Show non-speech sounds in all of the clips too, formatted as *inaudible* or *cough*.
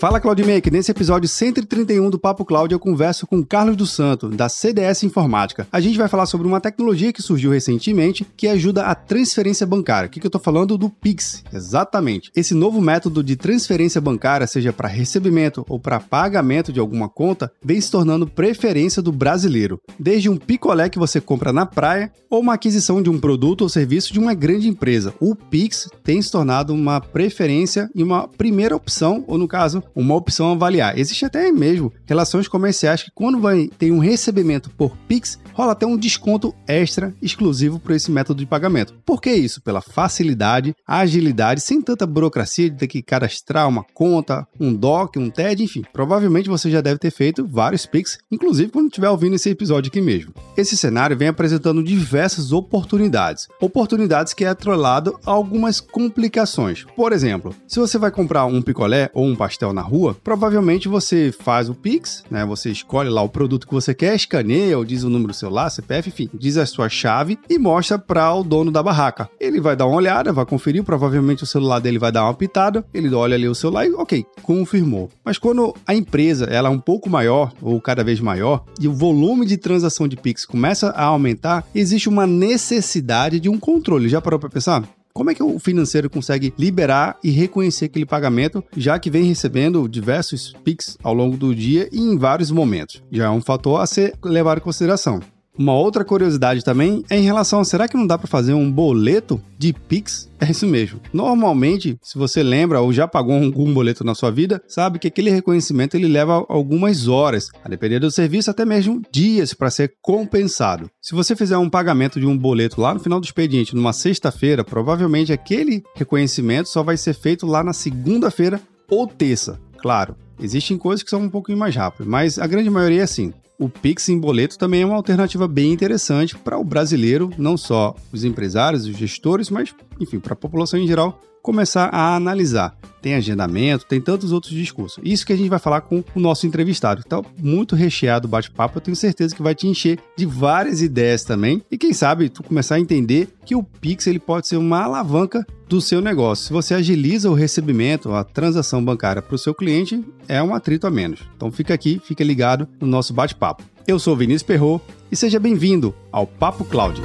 Fala CloudMaker, nesse episódio 131 do Papo Cloud eu converso com Carlos do Santo, da CDS Informática. A gente vai falar sobre uma tecnologia que surgiu recentemente que ajuda a transferência bancária. O que, que eu estou falando? Do Pix. Exatamente. Esse novo método de transferência bancária, seja para recebimento ou para pagamento de alguma conta, vem se tornando preferência do brasileiro. Desde um picolé que você compra na praia ou uma aquisição de um produto ou serviço de uma grande empresa, o Pix tem se tornado uma preferência e uma primeira opção, ou no caso, uma opção a avaliar. Existe até mesmo relações comerciais que quando vai ter um recebimento por Pix, rola até um desconto extra exclusivo para esse método de pagamento. Por que isso? Pela facilidade, agilidade, sem tanta burocracia de ter que cadastrar uma conta, um DOC, um TED, enfim. Provavelmente você já deve ter feito vários Pix, inclusive quando estiver ouvindo esse episódio aqui mesmo. Esse cenário vem apresentando diversas oportunidades. Oportunidades que é atrelado a algumas complicações. Por exemplo, se você vai comprar um picolé ou um pastel na na rua, provavelmente você faz o Pix, né? Você escolhe lá o produto que você quer, escaneia ou diz o número do celular, CPF, enfim, diz a sua chave e mostra para o dono da barraca. Ele vai dar uma olhada, vai conferir, provavelmente o celular dele vai dar uma pitada, ele olha ali o celular e ok, confirmou. Mas quando a empresa ela é um pouco maior ou cada vez maior e o volume de transação de Pix começa a aumentar, existe uma necessidade de um controle. Já parou para pensar? Como é que o financeiro consegue liberar e reconhecer aquele pagamento, já que vem recebendo diversos PIX ao longo do dia e em vários momentos? Já é um fator a ser levado em consideração. Uma outra curiosidade também é em relação a será que não dá para fazer um boleto de Pix? É isso mesmo. Normalmente, se você lembra ou já pagou algum boleto na sua vida, sabe que aquele reconhecimento ele leva algumas horas, a depender do serviço até mesmo dias para ser compensado. Se você fizer um pagamento de um boleto lá no final do expediente numa sexta-feira, provavelmente aquele reconhecimento só vai ser feito lá na segunda-feira ou terça. Claro, existem coisas que são um pouquinho mais rápidas, mas a grande maioria é assim o Pix em boleto também é uma alternativa bem interessante para o brasileiro, não só os empresários, os gestores, mas, enfim, para a população em geral começar a analisar. Tem agendamento, tem tantos outros discursos. Isso que a gente vai falar com o nosso entrevistado. Então, muito recheado o bate-papo, eu tenho certeza que vai te encher de várias ideias também. E quem sabe tu começar a entender que o Pix ele pode ser uma alavanca do seu negócio. Se você agiliza o recebimento, a transação bancária para o seu cliente, é um atrito a menos. Então fica aqui, fica ligado no nosso bate-papo. Eu sou Vinícius Perro e seja bem-vindo ao Papo Cloud.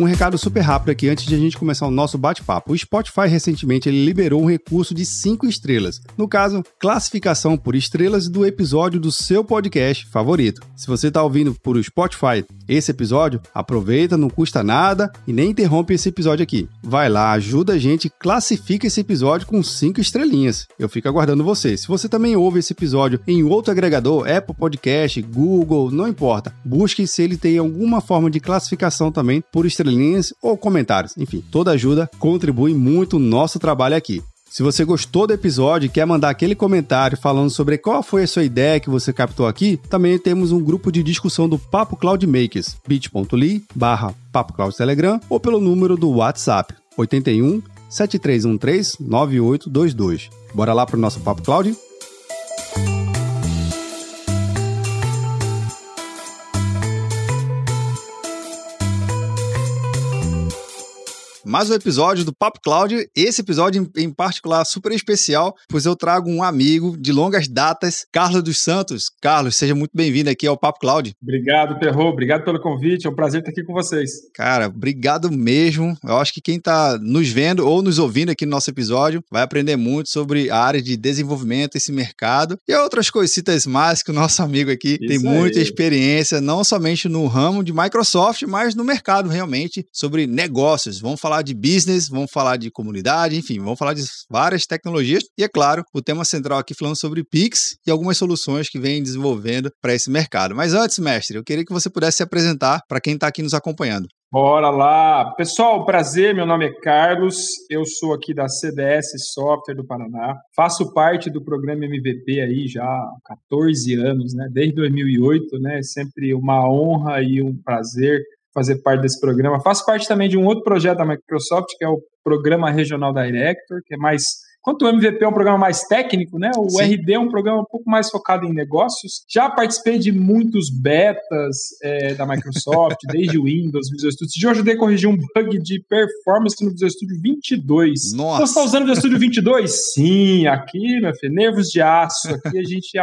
Um recado super rápido aqui antes de a gente começar o nosso bate-papo. O Spotify recentemente ele liberou um recurso de 5 estrelas. No caso, classificação por estrelas do episódio do seu podcast favorito. Se você está ouvindo por Spotify esse episódio, aproveita, não custa nada e nem interrompe esse episódio aqui. Vai lá, ajuda a gente, classifica esse episódio com 5 estrelinhas. Eu fico aguardando você. Se você também ouve esse episódio em outro agregador, Apple Podcast, Google, não importa. Busque se ele tem alguma forma de classificação também por estrelinhas estrelinhas ou comentários. Enfim, toda ajuda contribui muito no nosso trabalho aqui. Se você gostou do episódio e quer mandar aquele comentário falando sobre qual foi a sua ideia que você captou aqui, também temos um grupo de discussão do Papo Cloud Makers, bit.ly barra Telegram ou pelo número do WhatsApp 81 7313 9822. Bora lá para o nosso Papo Cloud? Mais um episódio do Papo Cláudio. Esse episódio, em particular, super especial, pois eu trago um amigo de longas datas, Carlos dos Santos. Carlos, seja muito bem-vindo aqui ao Papo Cláudio. Obrigado, Perro. Obrigado pelo convite. É um prazer estar aqui com vocês. Cara, obrigado mesmo. Eu acho que quem está nos vendo ou nos ouvindo aqui no nosso episódio vai aprender muito sobre a área de desenvolvimento, esse mercado e outras coisitas mais que o nosso amigo aqui Isso tem muita aí. experiência, não somente no ramo de Microsoft, mas no mercado realmente sobre negócios. Vamos falar falar de business, vamos falar de comunidade, enfim, vamos falar de várias tecnologias. E é claro, o tema central aqui falando sobre Pix e algumas soluções que vem desenvolvendo para esse mercado. Mas antes, mestre, eu queria que você pudesse se apresentar para quem está aqui nos acompanhando. Bora lá! Pessoal, prazer, meu nome é Carlos, eu sou aqui da CDS Software do Paraná, faço parte do programa MVP aí já há 14 anos, né? Desde 2008, né? Sempre uma honra e um prazer fazer parte desse programa. Faço parte também de um outro projeto da Microsoft, que é o Programa Regional Director, que é mais Enquanto o MVP é um programa mais técnico, né? O Sim. RD é um programa um pouco mais focado em negócios. Já participei de muitos betas é, da Microsoft, *laughs* desde o Windows, Visual Studio. Já ajudei a corrigir um bug de performance no Visual Studio 22. Nossa! Você está usando o Visual Studio 22? *laughs* Sim, aqui, meu filho, nervos de aço. Aqui a gente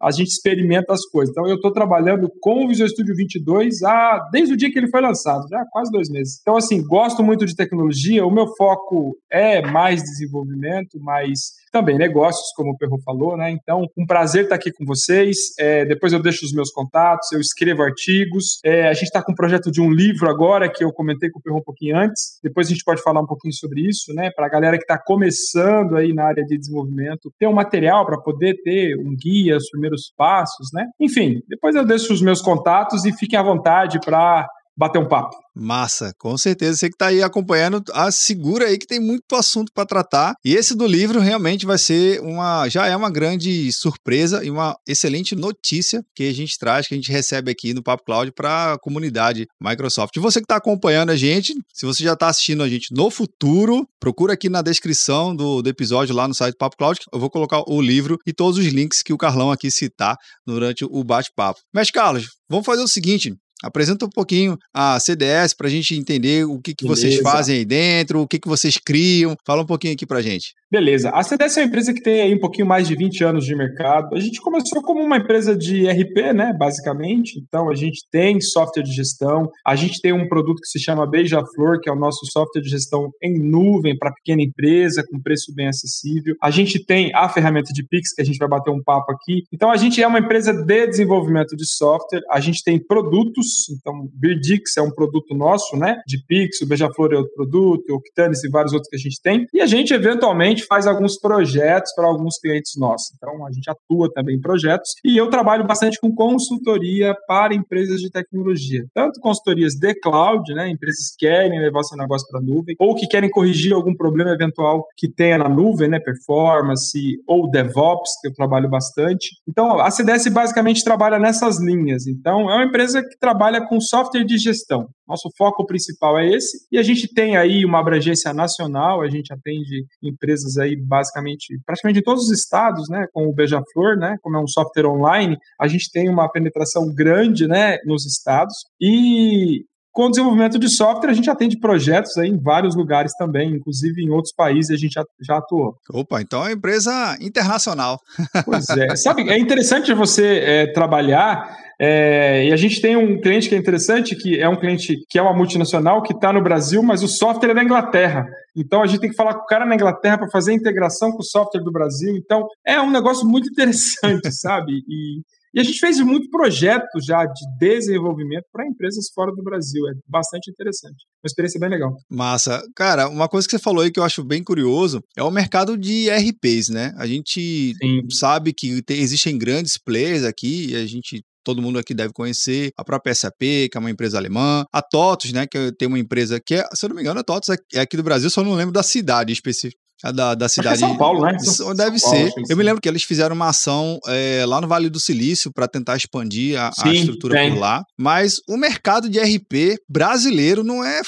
a gente experimenta as coisas. Então, eu estou trabalhando com o Visual Studio 22 há, desde o dia que ele foi lançado, já há quase dois meses. Então, assim, gosto muito de tecnologia, o meu foco é mais desenvolvimento, mais também negócios, como o Perro falou, né? Então, um prazer estar aqui com vocês. É, depois eu deixo os meus contatos, eu escrevo artigos. É, a gente está com um projeto de um livro agora, que eu comentei com o Perro um pouquinho antes. Depois a gente pode falar um pouquinho sobre isso, né? Para a galera que está começando aí na área de desenvolvimento, ter um material para poder ter um guia, os primeiros passos, né? Enfim, depois eu deixo os meus contatos e fiquem à vontade para bater um papo. Massa, com certeza. Você que está aí acompanhando, segura aí que tem muito assunto para tratar. E esse do livro realmente vai ser uma, já é uma grande surpresa e uma excelente notícia que a gente traz, que a gente recebe aqui no Papo Cloud para a comunidade Microsoft. E você que está acompanhando a gente, se você já está assistindo a gente no futuro, procura aqui na descrição do, do episódio lá no site do Papo Cloud. Eu vou colocar o livro e todos os links que o Carlão aqui citar durante o bate-papo. Mas, Carlos, vamos fazer o seguinte: Apresenta um pouquinho a CDS para a gente entender o que, que vocês fazem aí dentro, o que, que vocês criam. Fala um pouquinho aqui para gente. Beleza. A CDS é uma empresa que tem aí um pouquinho mais de 20 anos de mercado. A gente começou como uma empresa de RP, né, basicamente. Então, a gente tem software de gestão. A gente tem um produto que se chama Beija-Flor, que é o nosso software de gestão em nuvem para pequena empresa, com preço bem acessível. A gente tem a ferramenta de Pix, que a gente vai bater um papo aqui. Então, a gente é uma empresa de desenvolvimento de software. A gente tem produtos então, Birdix é um produto nosso, né? De Pix, o Beija-Flor é outro produto, o Octanis e vários outros que a gente tem. E a gente, eventualmente, faz alguns projetos para alguns clientes nossos. Então, a gente atua também em projetos. E eu trabalho bastante com consultoria para empresas de tecnologia. Tanto consultorias de cloud, né? Empresas que querem levar seu negócio para a nuvem, ou que querem corrigir algum problema eventual que tenha na nuvem, né? Performance ou DevOps, que eu trabalho bastante. Então, a CDS basicamente trabalha nessas linhas. Então, é uma empresa que trabalha trabalha com software de gestão. Nosso foco principal é esse. E a gente tem aí uma abrangência nacional, a gente atende empresas aí basicamente, praticamente em todos os estados, né, com o Beija-Flor, né, como é um software online, a gente tem uma penetração grande, né, nos estados. E com o desenvolvimento de software, a gente atende projetos aí em vários lugares também, inclusive em outros países a gente já, já atuou. Opa, então é uma empresa internacional. Pois é. Sabe, é interessante você é, trabalhar é, e a gente tem um cliente que é interessante, que é um cliente que é uma multinacional, que está no Brasil, mas o software é da Inglaterra. Então a gente tem que falar com o cara na Inglaterra para fazer a integração com o software do Brasil. Então é um negócio muito interessante, *laughs* sabe? E e a gente fez muito projeto já de desenvolvimento para empresas fora do Brasil. É bastante interessante. Uma experiência bem legal. Massa. Cara, uma coisa que você falou aí que eu acho bem curioso é o mercado de RPs, né? A gente Sim. sabe que tem, existem grandes players aqui e a gente todo mundo aqui deve conhecer, a própria SAP, que é uma empresa alemã, a TOTUS, né, que tem uma empresa que é, se eu não me engano, a TOTUS é, é aqui do Brasil, só não lembro da cidade específica. A da, da cidade. É São Paulo, né? Deve São ser. Paulo, eu me lembro que eles fizeram uma ação é, lá no Vale do Silício para tentar expandir a, Sim, a estrutura tem. por lá. Mas o mercado de RP brasileiro não é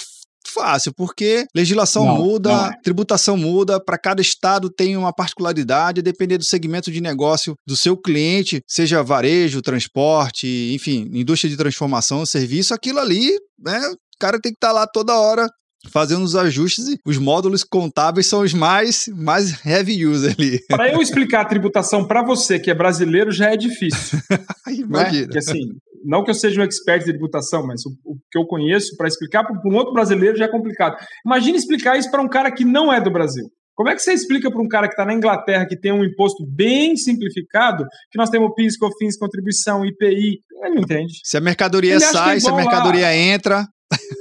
fácil, porque legislação não, muda, não é. tributação muda, para cada estado tem uma particularidade, depender do segmento de negócio do seu cliente, seja varejo, transporte, enfim, indústria de transformação, serviço, aquilo ali, né? O cara tem que estar tá lá toda hora fazendo os ajustes e os módulos contábeis são os mais, mais heavy user ali. Para eu explicar a tributação para você que é brasileiro já é difícil. *laughs* Imagina. Né? Porque, assim, não que eu seja um expert de tributação, mas o, o que eu conheço para explicar para um outro brasileiro já é complicado. Imagine explicar isso para um cara que não é do Brasil. Como é que você explica para um cara que está na Inglaterra, que tem um imposto bem simplificado, que nós temos PIS, COFINS, contribuição, IPI? Ele não entende. Se a mercadoria Ele sai, é se a mercadoria a... entra.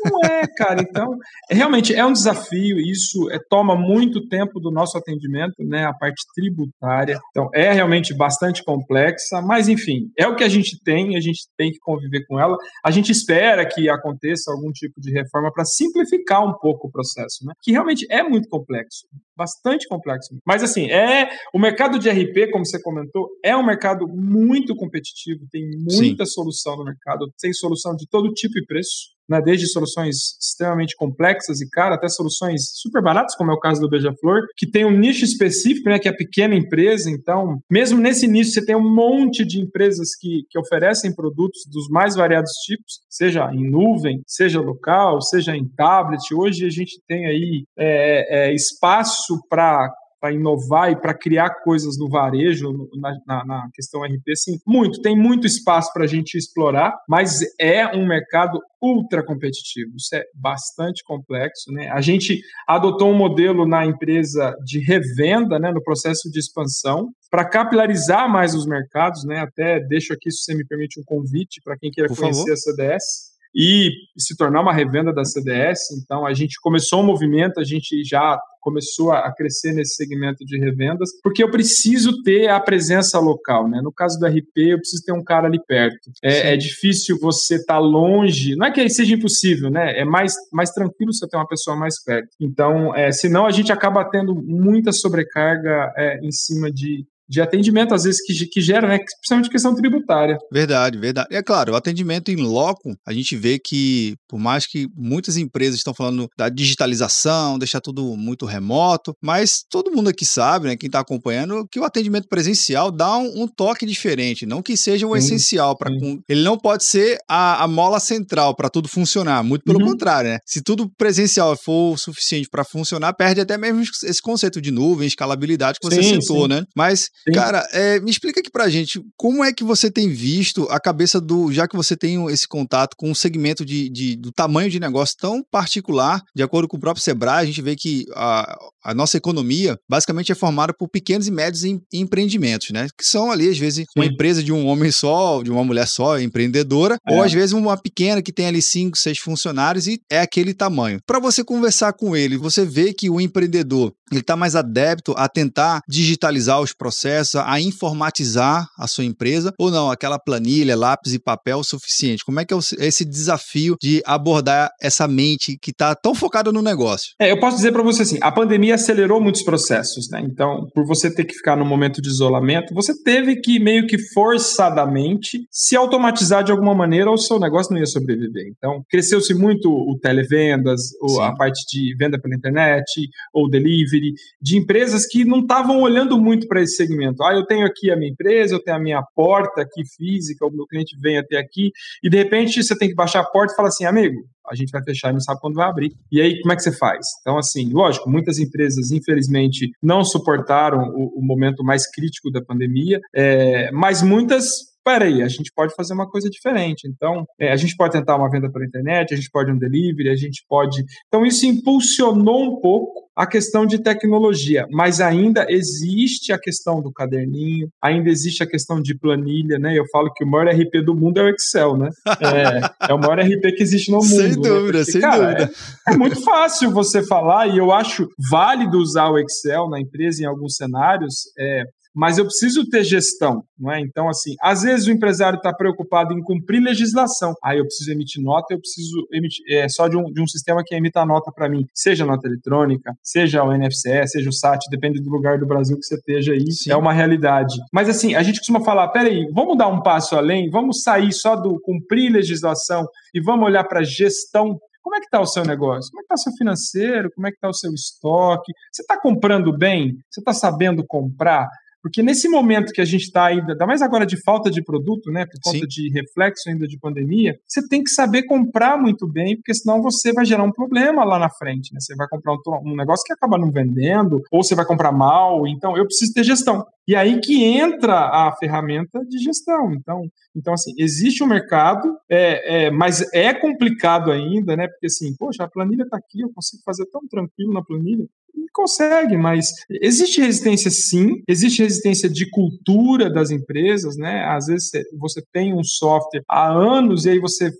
Não é, cara. Então, realmente é um desafio. Isso é, toma muito tempo do nosso atendimento, né? A parte tributária. Então, é realmente bastante complexa, mas enfim, é o que a gente tem. A gente tem que conviver com ela. A gente espera que aconteça algum tipo de reforma para simplificar um pouco o processo, né? Que realmente é muito complexo, bastante complexo. Mas assim, é o mercado de RP, como você comentou, é um mercado muito competitivo. Tem muita Sim. solução no mercado. Tem solução de todo tipo e preço. Né, desde soluções extremamente complexas e caras até soluções super baratas, como é o caso do Beija-Flor, que tem um nicho específico, né, que é a pequena empresa. Então, mesmo nesse nicho, você tem um monte de empresas que, que oferecem produtos dos mais variados tipos, seja em nuvem, seja local, seja em tablet. Hoje a gente tem aí é, é, espaço para para inovar e para criar coisas no varejo, na, na, na, questão RP, sim, muito. Tem muito espaço para a gente explorar, mas é um mercado ultra competitivo. Isso é bastante complexo. Né? A gente adotou um modelo na empresa de revenda, né, no processo de expansão, para capilarizar mais os mercados. Né? Até deixo aqui, se você me permite, um convite para quem queira Por conhecer favor. a CDS e se tornar uma revenda da CDS. Então, a gente começou um movimento, a gente já começou a crescer nesse segmento de revendas, porque eu preciso ter a presença local, né? No caso do RP, eu preciso ter um cara ali perto. É, é difícil você estar tá longe, não é que seja impossível, né? É mais, mais tranquilo você ter uma pessoa mais perto. Então, é, senão a gente acaba tendo muita sobrecarga é, em cima de, de atendimento, às vezes, que, que gera, né? Principalmente questão tributária. Verdade, verdade. É claro, o atendimento em loco, a gente vê que, por mais que muitas empresas estão falando da digitalização, deixar tudo muito remoto, mas todo mundo aqui sabe, né? Quem está acompanhando, que o atendimento presencial dá um, um toque diferente, não que seja o sim, essencial para ele não pode ser a, a mola central para tudo funcionar, muito pelo uhum. contrário, né? Se tudo presencial for o suficiente para funcionar, perde até mesmo esse conceito de nuvem, escalabilidade que você sim, citou, sim. né? Mas Sim. Cara, é, me explica aqui pra gente, como é que você tem visto a cabeça do, já que você tem esse contato com um segmento de, de, do tamanho de negócio tão particular, de acordo com o próprio Sebrae, a gente vê que a, a nossa economia basicamente é formada por pequenos e médios em, empreendimentos, né? Que são ali, às vezes, Sim. uma empresa de um homem só, de uma mulher só, empreendedora, é. ou às vezes uma pequena que tem ali cinco, seis funcionários e é aquele tamanho. Para você conversar com ele, você vê que o empreendedor ele está mais adepto a tentar digitalizar os processos, a informatizar a sua empresa, ou não, aquela planilha, lápis e papel o suficiente? Como é que é esse desafio de abordar essa mente que está tão focada no negócio? É, eu posso dizer para você assim, a pandemia acelerou muitos processos, né? Então, por você ter que ficar no momento de isolamento, você teve que meio que forçadamente se automatizar de alguma maneira ou o seu negócio não ia sobreviver. Então, cresceu-se muito o televendas, ou a parte de venda pela internet, ou delivery, de empresas que não estavam olhando muito para esse segmento. Ah, eu tenho aqui a minha empresa, eu tenho a minha porta aqui física, o meu cliente vem até aqui, e de repente você tem que baixar a porta e falar assim, amigo, a gente vai fechar e não sabe quando vai abrir. E aí, como é que você faz? Então, assim, lógico, muitas empresas, infelizmente, não suportaram o, o momento mais crítico da pandemia, é, mas muitas peraí, a gente pode fazer uma coisa diferente. Então, é, a gente pode tentar uma venda pela internet, a gente pode um delivery, a gente pode. Então, isso impulsionou um pouco a questão de tecnologia, mas ainda existe a questão do caderninho, ainda existe a questão de planilha, né? Eu falo que o maior RP do mundo é o Excel, né? É, é o maior RP que existe no *laughs* mundo. Sem né? dúvida, né? Porque, sem cara, dúvida. É, é, muito fácil você falar, e eu acho válido usar o Excel na empresa em alguns cenários, é, mas eu preciso ter gestão, não é? Então, assim, às vezes o empresário está preocupado em cumprir legislação. Aí eu preciso emitir nota, eu preciso emitir é, só de um, de um sistema que emita nota para mim, seja nota eletrônica, seja o NFCE, seja o SAT, depende do lugar do Brasil que você esteja aí, Sim. é uma realidade. Mas assim, a gente costuma falar, peraí, vamos dar um passo além, vamos sair só do cumprir legislação e vamos olhar para gestão como é que está o seu negócio? Como é que está o seu financeiro? Como é que está o seu estoque? Você está comprando bem? Você está sabendo comprar? Porque nesse momento que a gente está ainda, ainda mais agora de falta de produto, né, por conta Sim. de reflexo ainda de pandemia, você tem que saber comprar muito bem, porque senão você vai gerar um problema lá na frente, né? Você vai comprar um, um negócio que acaba não vendendo, ou você vai comprar mal, então eu preciso ter gestão. E aí que entra a ferramenta de gestão. Então, então assim, existe um mercado, é, é, mas é complicado ainda, né? Porque assim, poxa, a planilha está aqui, eu consigo fazer tão tranquilo na planilha consegue, mas existe resistência sim, existe resistência de cultura das empresas, né? Às vezes você tem um software há anos e aí você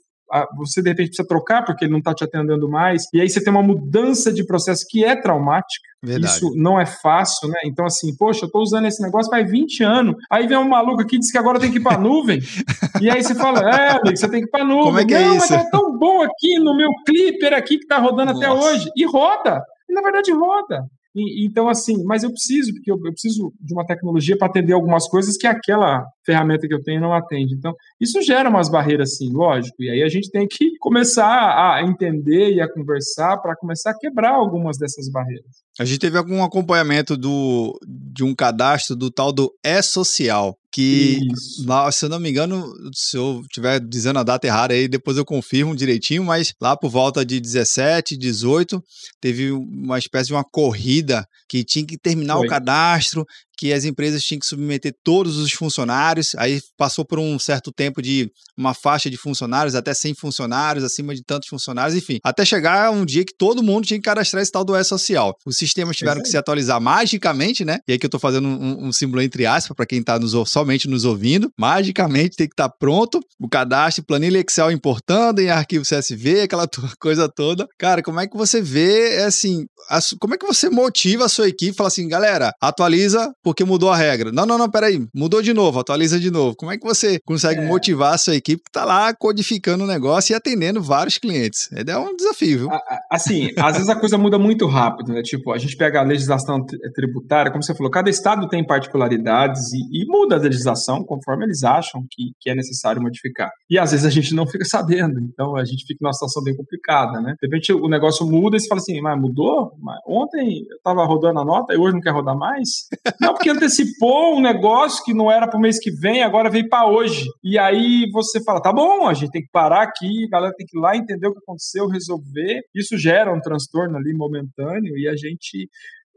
você de repente precisa trocar porque ele não está te atendendo mais, e aí você tem uma mudança de processo que é traumática. Verdade. Isso não é fácil, né? Então, assim, poxa, eu estou usando esse negócio faz 20 anos. Aí vem um maluco aqui e diz que agora tem que ir para nuvem. e aí você fala, é, amigo, você tem que ir para nuvem. Como é que é não, isso? mas tá tão bom aqui no meu clipper aqui que está rodando Nossa. até hoje. E roda. E na verdade roda. E, então, assim, mas eu preciso, porque eu, eu preciso de uma tecnologia para atender algumas coisas que aquela ferramenta que eu tenho não atende. Então, isso gera umas barreiras, sim, lógico. E aí a gente tem que começar a entender e a conversar para começar a quebrar algumas dessas barreiras. A gente teve algum acompanhamento do, de um cadastro do tal do E-Social, que, lá, se eu não me engano, se eu estiver dizendo a data errada aí, depois eu confirmo direitinho, mas lá por volta de 17, 18, teve uma espécie de uma corrida que tinha que terminar Foi. o cadastro, que as empresas tinham que submeter todos os funcionários, aí passou por um certo tempo de uma faixa de funcionários, até 100 funcionários, acima de tantos funcionários, enfim, até chegar um dia que todo mundo tinha que cadastrar esse tal do E-Social. Os sistemas tiveram que se atualizar magicamente, né? E aí que eu tô fazendo um, um símbolo entre aspas, para quem tá nos, somente nos ouvindo, magicamente tem que estar tá pronto o cadastro, planilha Excel importando em arquivo CSV, aquela *laughs* coisa toda. Cara, como é que você vê, assim, a, como é que você motiva a sua equipe, fala assim, galera, atualiza porque mudou a regra. Não, não, não, peraí, mudou de novo, atualiza de novo. Como é que você consegue é. motivar a sua equipe que está lá codificando o negócio e atendendo vários clientes? É um desafio, viu? Assim, às vezes a coisa muda muito rápido, né? Tipo, a gente pega a legislação tributária, como você falou, cada estado tem particularidades e, e muda a legislação conforme eles acham que, que é necessário modificar. E às vezes a gente não fica sabendo, então a gente fica numa situação bem complicada, né? De repente o negócio muda e você fala assim, mas mudou? Mas ontem eu estava rodando a nota e hoje não quer rodar mais? *laughs* Não, porque antecipou um negócio que não era para o mês que vem, agora veio para hoje. E aí você fala, tá bom, a gente tem que parar aqui, a galera tem que ir lá entender o que aconteceu, resolver. Isso gera um transtorno ali momentâneo e a gente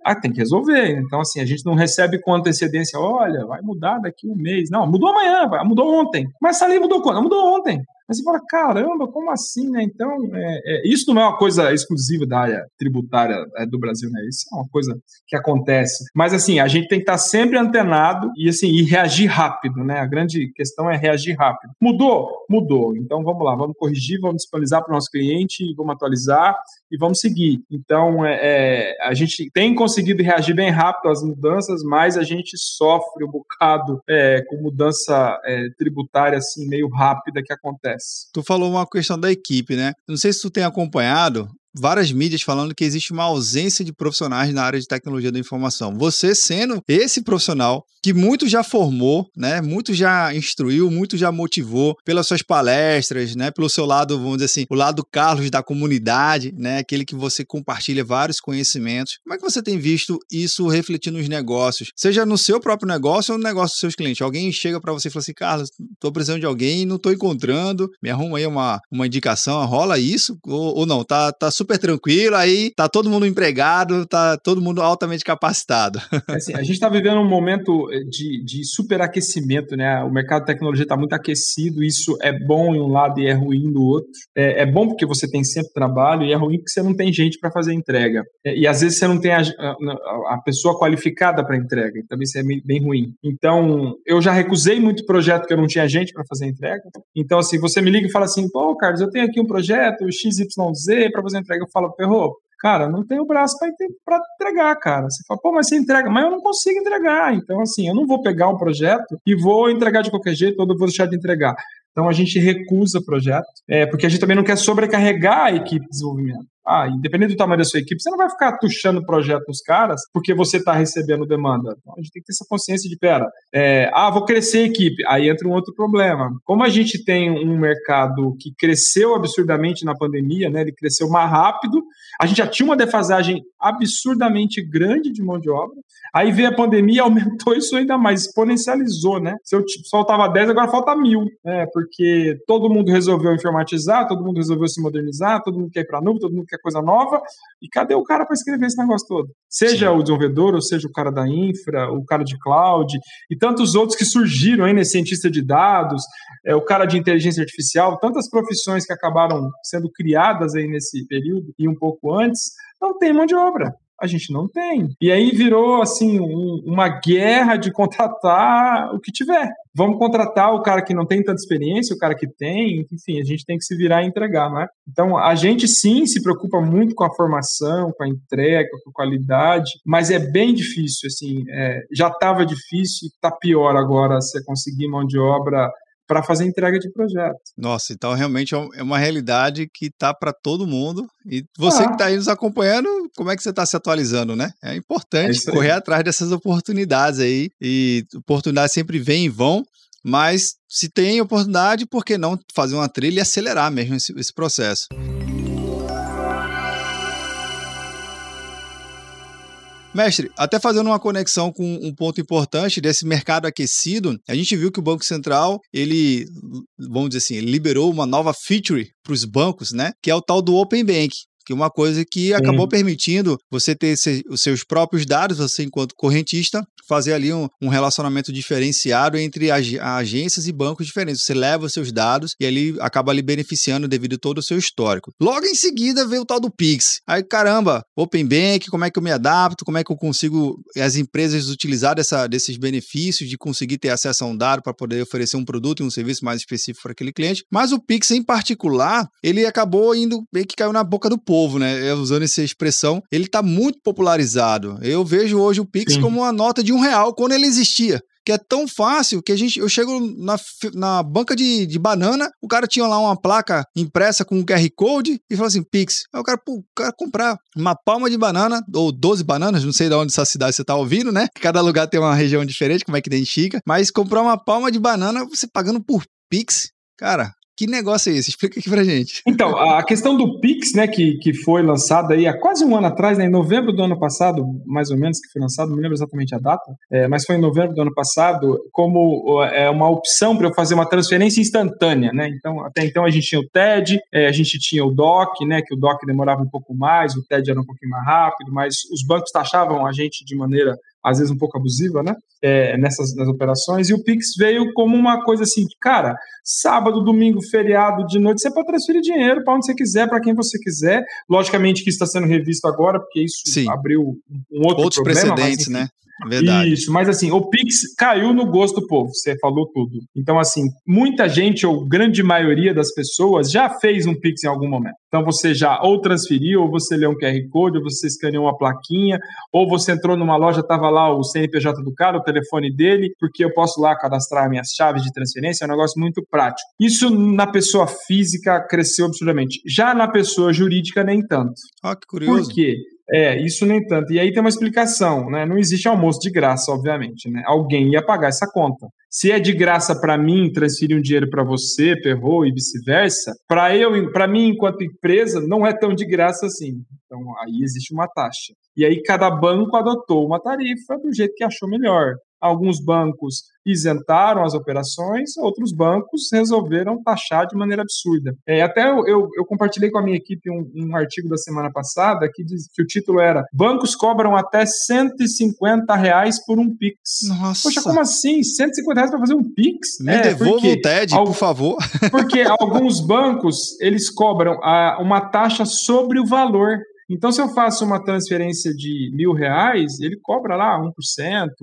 ah, tem que resolver. Então, assim, a gente não recebe com antecedência, olha, vai mudar daqui um mês. Não, mudou amanhã, mudou ontem. Mas lei mudou quando? Mudou ontem. Mas você fala, caramba, como assim, né? Então, é, é, isso não é uma coisa exclusiva da área tributária é, do Brasil, né? Isso é uma coisa que acontece. Mas, assim, a gente tem que estar sempre antenado e, assim, e reagir rápido, né? A grande questão é reagir rápido. Mudou? Mudou. Então, vamos lá, vamos corrigir, vamos disponibilizar para o nosso cliente, vamos atualizar e vamos seguir. Então, é, é, a gente tem conseguido reagir bem rápido às mudanças, mas a gente sofre um bocado é, com mudança tributária, assim, meio rápida que acontece acontece. Tu falou uma questão da equipe, né? Não sei se tu tem acompanhado, várias mídias falando que existe uma ausência de profissionais na área de tecnologia da informação. Você sendo esse profissional que muito já formou, né, muito já instruiu, muito já motivou pelas suas palestras, né, pelo seu lado, vamos dizer assim, o lado Carlos da comunidade, né, aquele que você compartilha vários conhecimentos. Como é que você tem visto isso refletir nos negócios, seja no seu próprio negócio ou no negócio dos seus clientes? Alguém chega para você e fala assim, Carlos, estou precisando de alguém, não estou encontrando, me arruma aí uma, uma indicação, rola isso ou, ou não? Tá, tá super tranquilo, aí tá todo mundo empregado, tá todo mundo altamente capacitado. É assim, a gente está vivendo um momento eh, de, de superaquecimento, né? O mercado de tecnologia está muito aquecido, isso é bom em um lado e é ruim no outro. É, é bom porque você tem sempre trabalho e é ruim porque você não tem gente para fazer entrega. É, e às vezes você não tem a, a, a pessoa qualificada para entrega, então isso é bem ruim. Então, eu já recusei muito projeto que eu não tinha gente para fazer entrega. Então, assim, você me liga e fala assim, pô, Carlos, eu tenho aqui um projeto XYZ para fazer entrega. Eu falo, Ferro, cara, não tenho braço para entregar, cara. Você fala, pô, mas você entrega, mas eu não consigo entregar. Então, assim, eu não vou pegar um projeto e vou entregar de qualquer jeito ou eu vou deixar de entregar. Então a gente recusa projeto, é, porque a gente também não quer sobrecarregar a equipe de desenvolvimento. Ah, independente do tamanho da sua equipe, você não vai ficar tuchando o projeto nos caras porque você está recebendo demanda. Então, a gente tem que ter essa consciência de, pera, é, ah, vou crescer a equipe. Aí entra um outro problema. Como a gente tem um mercado que cresceu absurdamente na pandemia, né, ele cresceu mais rápido, a gente já tinha uma defasagem absurdamente grande de mão de obra, aí veio a pandemia e aumentou *laughs* isso ainda mais, exponencializou, né? Se eu faltava 10, agora falta mil, né? Porque todo mundo resolveu informatizar, todo mundo resolveu se modernizar, todo mundo quer ir para a nuvem, todo mundo quer coisa nova, e cadê o cara para escrever esse negócio todo? Seja Sim. o desenvolvedor, ou seja o cara da infra, o cara de cloud, e tantos outros que surgiram aí, né? Cientista de dados, é, o cara de inteligência artificial, tantas profissões que acabaram sendo criadas aí nesse período e um pouco antes, não tem mão de obra a gente não tem. E aí virou assim um, uma guerra de contratar o que tiver. Vamos contratar o cara que não tem tanta experiência, o cara que tem, enfim, a gente tem que se virar e entregar, não é? Então a gente sim se preocupa muito com a formação, com a entrega, com a qualidade, mas é bem difícil, assim, é, já estava difícil, está pior agora você conseguir mão de obra para fazer entrega de projeto. Nossa, então realmente é, é uma realidade que está para todo mundo. E você ah. que está aí nos acompanhando, como é que você está se atualizando, né? É importante é correr atrás dessas oportunidades aí. E oportunidades sempre vêm e vão. Mas se tem oportunidade, por que não fazer uma trilha e acelerar mesmo esse, esse processo? Mestre, até fazendo uma conexão com um ponto importante desse mercado aquecido, a gente viu que o Banco Central, ele, vamos dizer assim, liberou uma nova feature para os bancos, né? Que é o tal do Open Bank uma coisa que acabou permitindo você ter os seus próprios dados, você enquanto correntista, fazer ali um, um relacionamento diferenciado entre ag agências e bancos diferentes. Você leva os seus dados e ali acaba lhe beneficiando devido a todo o seu histórico. Logo em seguida veio o tal do Pix. Aí, caramba, Open Bank, como é que eu me adapto? Como é que eu consigo as empresas utilizar dessa, desses benefícios de conseguir ter acesso a um dado para poder oferecer um produto e um serviço mais específico para aquele cliente? Mas o Pix em particular, ele acabou indo meio que caiu na boca do povo, né? Usando essa expressão, ele está muito popularizado. Eu vejo hoje o Pix Sim. como uma nota de um real quando ele existia que é tão fácil que a gente, eu chego na, na banca de, de banana, o cara tinha lá uma placa impressa com um QR Code e falou assim, Pix. Aí o cara, pô, o cara comprar uma palma de banana, ou 12 bananas, não sei de onde essa cidade você tá ouvindo, né? Cada lugar tem uma região diferente, como é que identifica, mas comprar uma palma de banana, você pagando por Pix, cara, que negócio é esse? Explica aqui pra gente. Então, a questão do Pix, né, que, que foi lançado aí há quase um ano atrás, né, em novembro do ano passado, mais ou menos, que foi lançado, não me lembro exatamente a data, é, mas foi em novembro do ano passado, como é, uma opção para eu fazer uma transferência instantânea, né? Então, até então a gente tinha o TED, é, a gente tinha o DOC, né, que o DOC demorava um pouco mais, o TED era um pouquinho mais rápido, mas os bancos taxavam a gente de maneira às vezes um pouco abusiva, né? É, nessas nas operações. E o Pix veio como uma coisa assim, cara, sábado, domingo, feriado, de noite, você pode transferir dinheiro para onde você quiser, para quem você quiser. Logicamente que isso está sendo revisto agora, porque isso Sim. abriu um outro Outros problema, precedentes, mas, enfim, né? Verdade. Isso, mas assim, o Pix caiu no gosto do povo, você falou tudo. Então, assim, muita gente, ou grande maioria das pessoas, já fez um Pix em algum momento. Então, você já ou transferiu, ou você leu um QR Code, ou você escaneou uma plaquinha, ou você entrou numa loja, estava lá o CNPJ do cara, o telefone dele, porque eu posso lá cadastrar minhas chaves de transferência, é um negócio muito prático. Isso na pessoa física cresceu absurdamente. Já na pessoa jurídica, nem tanto. Ah, que curioso. Por quê? É, isso nem tanto. E aí tem uma explicação, né? Não existe almoço de graça, obviamente, né? Alguém ia pagar essa conta. Se é de graça para mim transferir um dinheiro para você, Perro, e vice-versa, para eu, para mim enquanto empresa, não é tão de graça assim. Então aí existe uma taxa. E aí cada banco adotou uma tarifa do jeito que achou melhor. Alguns bancos isentaram as operações, outros bancos resolveram taxar de maneira absurda. É, até eu, eu, eu, compartilhei com a minha equipe um, um, artigo da semana passada que, diz, que o título era Bancos cobram até 150 reais por um Pix. Nossa. Poxa, como assim? 150 reais para fazer um Pix? Me é, devolva o TED, por favor. *laughs* Porque alguns bancos, eles cobram a, uma taxa sobre o valor então, se eu faço uma transferência de mil reais, ele cobra lá 1%,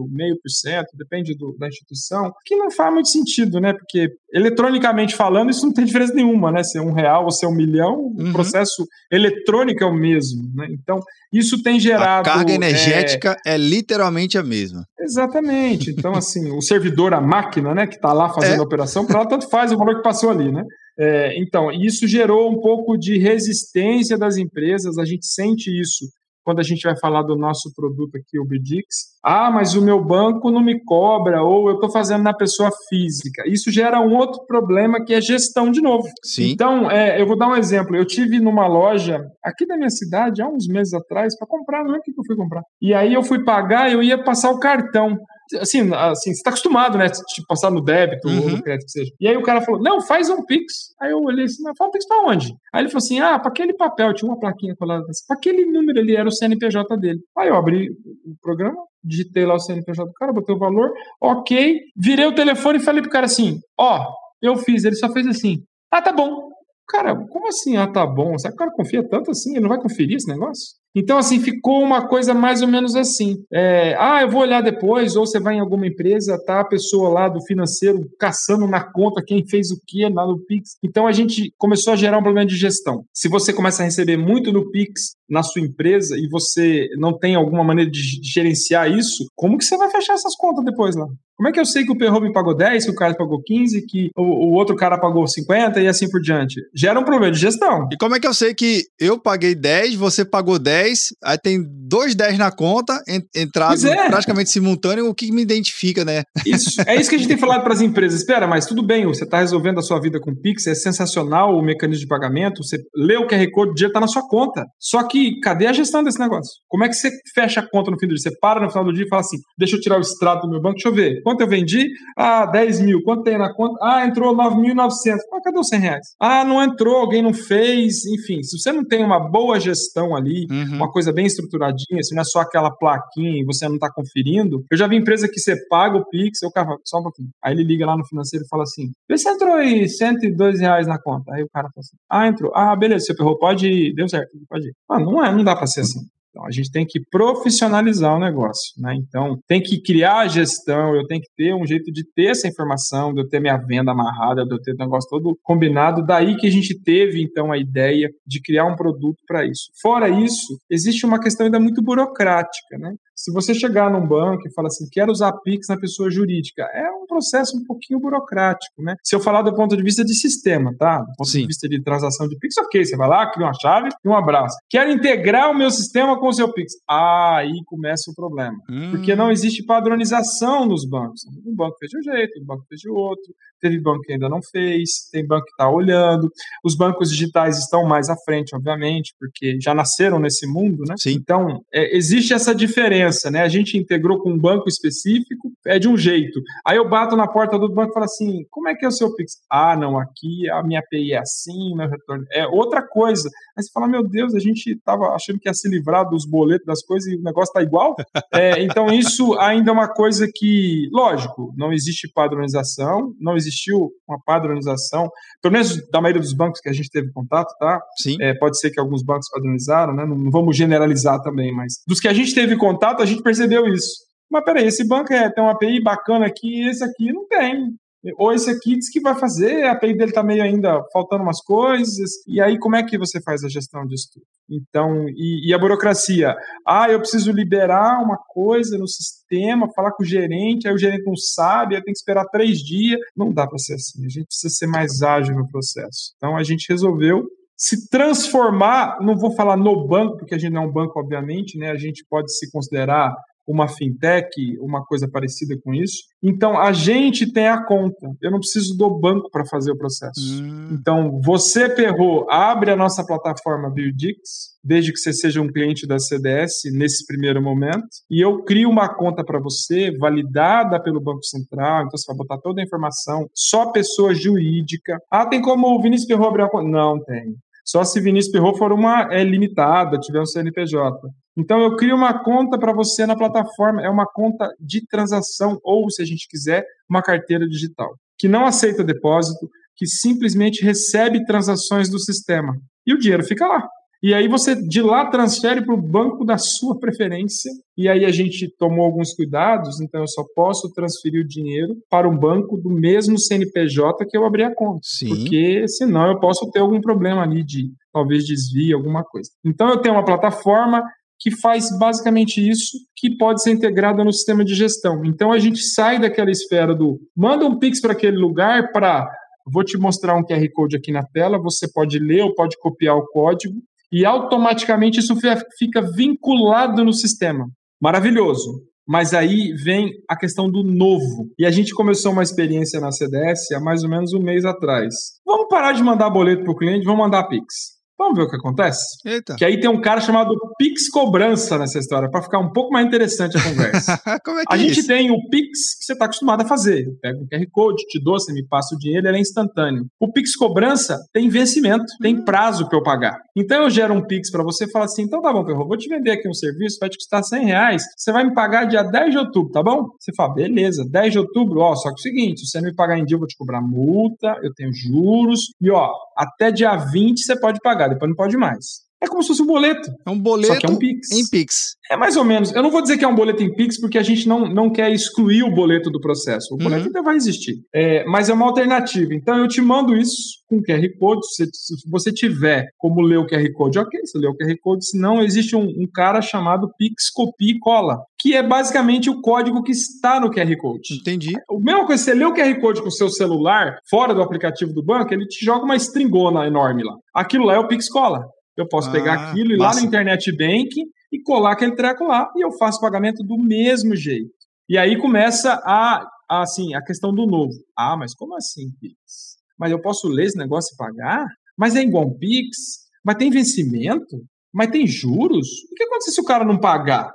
meio por cento, depende do, da instituição, que não faz muito sentido, né? Porque, eletronicamente falando, isso não tem diferença nenhuma, né? Se é um real ou se é um milhão, uhum. o processo eletrônico é o mesmo, né? Então, isso tem gerado... A carga energética é, é literalmente a mesma. Exatamente. Então, assim, o servidor, a máquina, né, que está lá fazendo é. a operação, para ela tanto faz o valor que passou ali, né? É, então, isso gerou um pouco de resistência das empresas, a gente sente isso quando a gente vai falar do nosso produto aqui, o Bidix. Ah, mas o meu banco não me cobra, ou eu estou fazendo na pessoa física. Isso gera um outro problema que é gestão de novo. Sim. Então, é, eu vou dar um exemplo. Eu tive numa loja aqui da minha cidade, há uns meses atrás, para comprar, não é que eu fui comprar. E aí eu fui pagar, eu ia passar o cartão assim, assim, você tá acostumado, né? Tipo, passar no débito uhum. ou no crédito que seja. E aí o cara falou: não, faz um Pix. Aí eu olhei assim, faz um Pix pra onde? Aí ele falou assim: ah, pra aquele papel, tinha uma plaquinha colada assim, pra aquele número ali, era o CNPJ dele. Aí eu abri o programa, digitei lá o CNPJ do cara, botei o valor, ok, virei o telefone e falei pro cara assim: ó, eu fiz, ele só fez assim. Ah, tá bom. Cara, como assim? Ah, tá bom. Será que o cara confia tanto assim? Ele não vai conferir esse negócio? Então, assim, ficou uma coisa mais ou menos assim. É, ah, eu vou olhar depois, ou você vai em alguma empresa, tá a pessoa lá do financeiro caçando na conta quem fez o que lá no Pix. Então, a gente começou a gerar um problema de gestão. Se você começa a receber muito no Pix na sua empresa e você não tem alguma maneira de gerenciar isso, como que você vai fechar essas contas depois lá? Como é que eu sei que o Perro me pagou 10, que o Carlos pagou 15, que o, o outro cara pagou 50 e assim por diante? Gera um problema de gestão. E como é que eu sei que eu paguei 10, você pagou 10, aí tem dois 10 na conta, entrado é. praticamente simultâneo, o que me identifica, né? Isso, é isso que a gente tem falado para as empresas. Espera, mas tudo bem, você está resolvendo a sua vida com Pix, é sensacional o mecanismo de pagamento, você lê o QR Code, o dinheiro está na sua conta. Só que cadê a gestão desse negócio? Como é que você fecha a conta no fim do dia? Você para no final do dia e fala assim: deixa eu tirar o extrato do meu banco, deixa eu ver. Quanto eu vendi? Ah, 10 mil. Quanto tem na conta? Ah, entrou 9.900. Ah, cadê os 100 reais? Ah, não entrou, alguém não fez. Enfim, se você não tem uma boa gestão ali, uhum. uma coisa bem estruturadinha, se não é só aquela plaquinha e você não está conferindo. Eu já vi empresa que você paga o Pix, eu cara, só um pouquinho. Aí ele liga lá no financeiro e fala assim: vê se entrou aí 102 reais na conta. Aí o cara fala assim: ah, entrou. Ah, beleza, você errou, pode ir. Deu certo, pode ir. Ah, não é, não dá para ser assim. Então, a gente tem que profissionalizar o negócio, né? Então, tem que criar a gestão, eu tenho que ter um jeito de ter essa informação, de eu ter minha venda amarrada, de eu ter o negócio todo combinado. Daí que a gente teve, então, a ideia de criar um produto para isso. Fora isso, existe uma questão ainda muito burocrática, né? Se você chegar num banco e falar assim, quero usar Pix na pessoa jurídica, é um processo um pouquinho burocrático, né? Se eu falar do ponto de vista de sistema, tá? Do ponto Sim. de vista de transação de Pix, ok, você vai lá, cria uma chave e um abraço. Quero integrar o meu sistema com o seu Pix. Ah, aí começa o problema. Hum. Porque não existe padronização nos bancos. Um banco fez de um jeito, um banco fez de outro. Teve banco que ainda não fez, tem banco que está olhando. Os bancos digitais estão mais à frente, obviamente, porque já nasceram nesse mundo, né? Sim. Então, é, existe essa diferença, né? A gente integrou com um banco específico, é de um jeito. Aí eu bato na porta do banco e falo assim: como é que é o seu Pix? Ah, não, aqui a minha API é assim, meu retorno é outra coisa. Aí você fala: meu Deus, a gente estava achando que ia se livrar dos boletos, das coisas, e o negócio está igual. é, então, isso ainda é uma coisa que, lógico, não existe padronização, não existiu uma padronização, pelo menos da maioria dos bancos que a gente teve contato, tá? Sim. É, pode ser que alguns bancos padronizaram, né? Não, não, vamos generalizar também, mas dos que a gente teve contato, a gente percebeu isso. Mas peraí, esse banco é, tem uma API bacana aqui e esse aqui não tem. Ou esse aqui diz que vai fazer, a API dele está meio ainda faltando umas coisas, e aí como é que você faz a gestão disso tudo? Então, e, e, a burocracia? Ah, eu preciso liberar uma coisa no sistema, falar com o gerente, aí o gerente não sabe, aí tem que esperar três dias. Não dá para ser assim, a gente precisa ser mais ágil no processo. Então, a gente resolveu se transformar, não vou falar no banco, porque a gente não é um banco, obviamente, né? A gente pode se considerar uma fintech, uma coisa parecida com isso. Então, a gente tem a conta. Eu não preciso do banco para fazer o processo. Hum. Então, você, Perro, abre a nossa plataforma Biodix, desde que você seja um cliente da CDS nesse primeiro momento, e eu crio uma conta para você, validada pelo Banco Central, então você vai botar toda a informação, só pessoa jurídica. Ah, tem como o Vinícius Perro abrir a conta? Não tem. Só se Vinícius Perro for uma é, limitada, tiver um CNPJ. Então eu crio uma conta para você na plataforma, é uma conta de transação ou, se a gente quiser, uma carteira digital, que não aceita depósito, que simplesmente recebe transações do sistema. E o dinheiro fica lá. E aí você de lá transfere para o banco da sua preferência. E aí a gente tomou alguns cuidados, então eu só posso transferir o dinheiro para um banco do mesmo CNPJ que eu abri a conta. Sim. Porque senão eu posso ter algum problema ali de talvez desvio, alguma coisa. Então eu tenho uma plataforma que faz basicamente isso, que pode ser integrada no sistema de gestão. Então a gente sai daquela esfera do manda um Pix para aquele lugar para vou te mostrar um QR Code aqui na tela, você pode ler ou pode copiar o código e automaticamente isso fica vinculado no sistema. Maravilhoso. Mas aí vem a questão do novo. E a gente começou uma experiência na CDS há mais ou menos um mês atrás. Vamos parar de mandar boleto para o cliente, vamos mandar Pix. Vamos ver o que acontece? Eita. Que aí tem um cara chamado Pix Cobrança nessa história, para ficar um pouco mais interessante a conversa. *laughs* Como é que a é gente isso? tem o Pix que você está acostumado a fazer. Eu pego um QR Code, te dou, você me passa o dinheiro, ele é instantâneo. O Pix Cobrança tem vencimento, tem hum. prazo para eu pagar. Então eu gero um Pix para você e falo assim: então tá bom, Perro, vou te vender aqui um serviço, vai te custar 100 reais, você vai me pagar dia 10 de outubro, tá bom? Você fala, beleza, 10 de outubro, ó, só que é o seguinte: se você não me pagar em dia, eu vou te cobrar multa, eu tenho juros, e ó, até dia 20 você pode pagar, depois não pode mais. É como se fosse um boleto. É um boleto só que é um Pix. em Pix. É mais ou menos. Eu não vou dizer que é um boleto em Pix, porque a gente não, não quer excluir o boleto do processo. O boleto Uhum. ainda vai existir. É, mas é uma alternativa. Então eu te mando isso com QR Code. Se, se você tiver como ler o QR Code, ok, você lê o QR Code. Se não, existe um, um cara chamado Pix Copia e Cola, que é basicamente o código que está no QR Code. Entendi. A mesma coisa, você lê o QR Code com o seu celular, fora do aplicativo do banco, ele te joga uma stringona enorme lá. Aquilo lá é o Pix Cola. Eu posso Ah, pegar aquilo e lá no Internet Bank e colar aquele treco lá e eu faço pagamento do mesmo jeito. E aí começa a, a, assim, a questão do novo. Ah, mas como assim, Pix? Mas eu posso ler esse negócio e pagar? Mas é igual um Pix? Mas tem vencimento? Mas tem juros? O que acontece se o cara não pagar?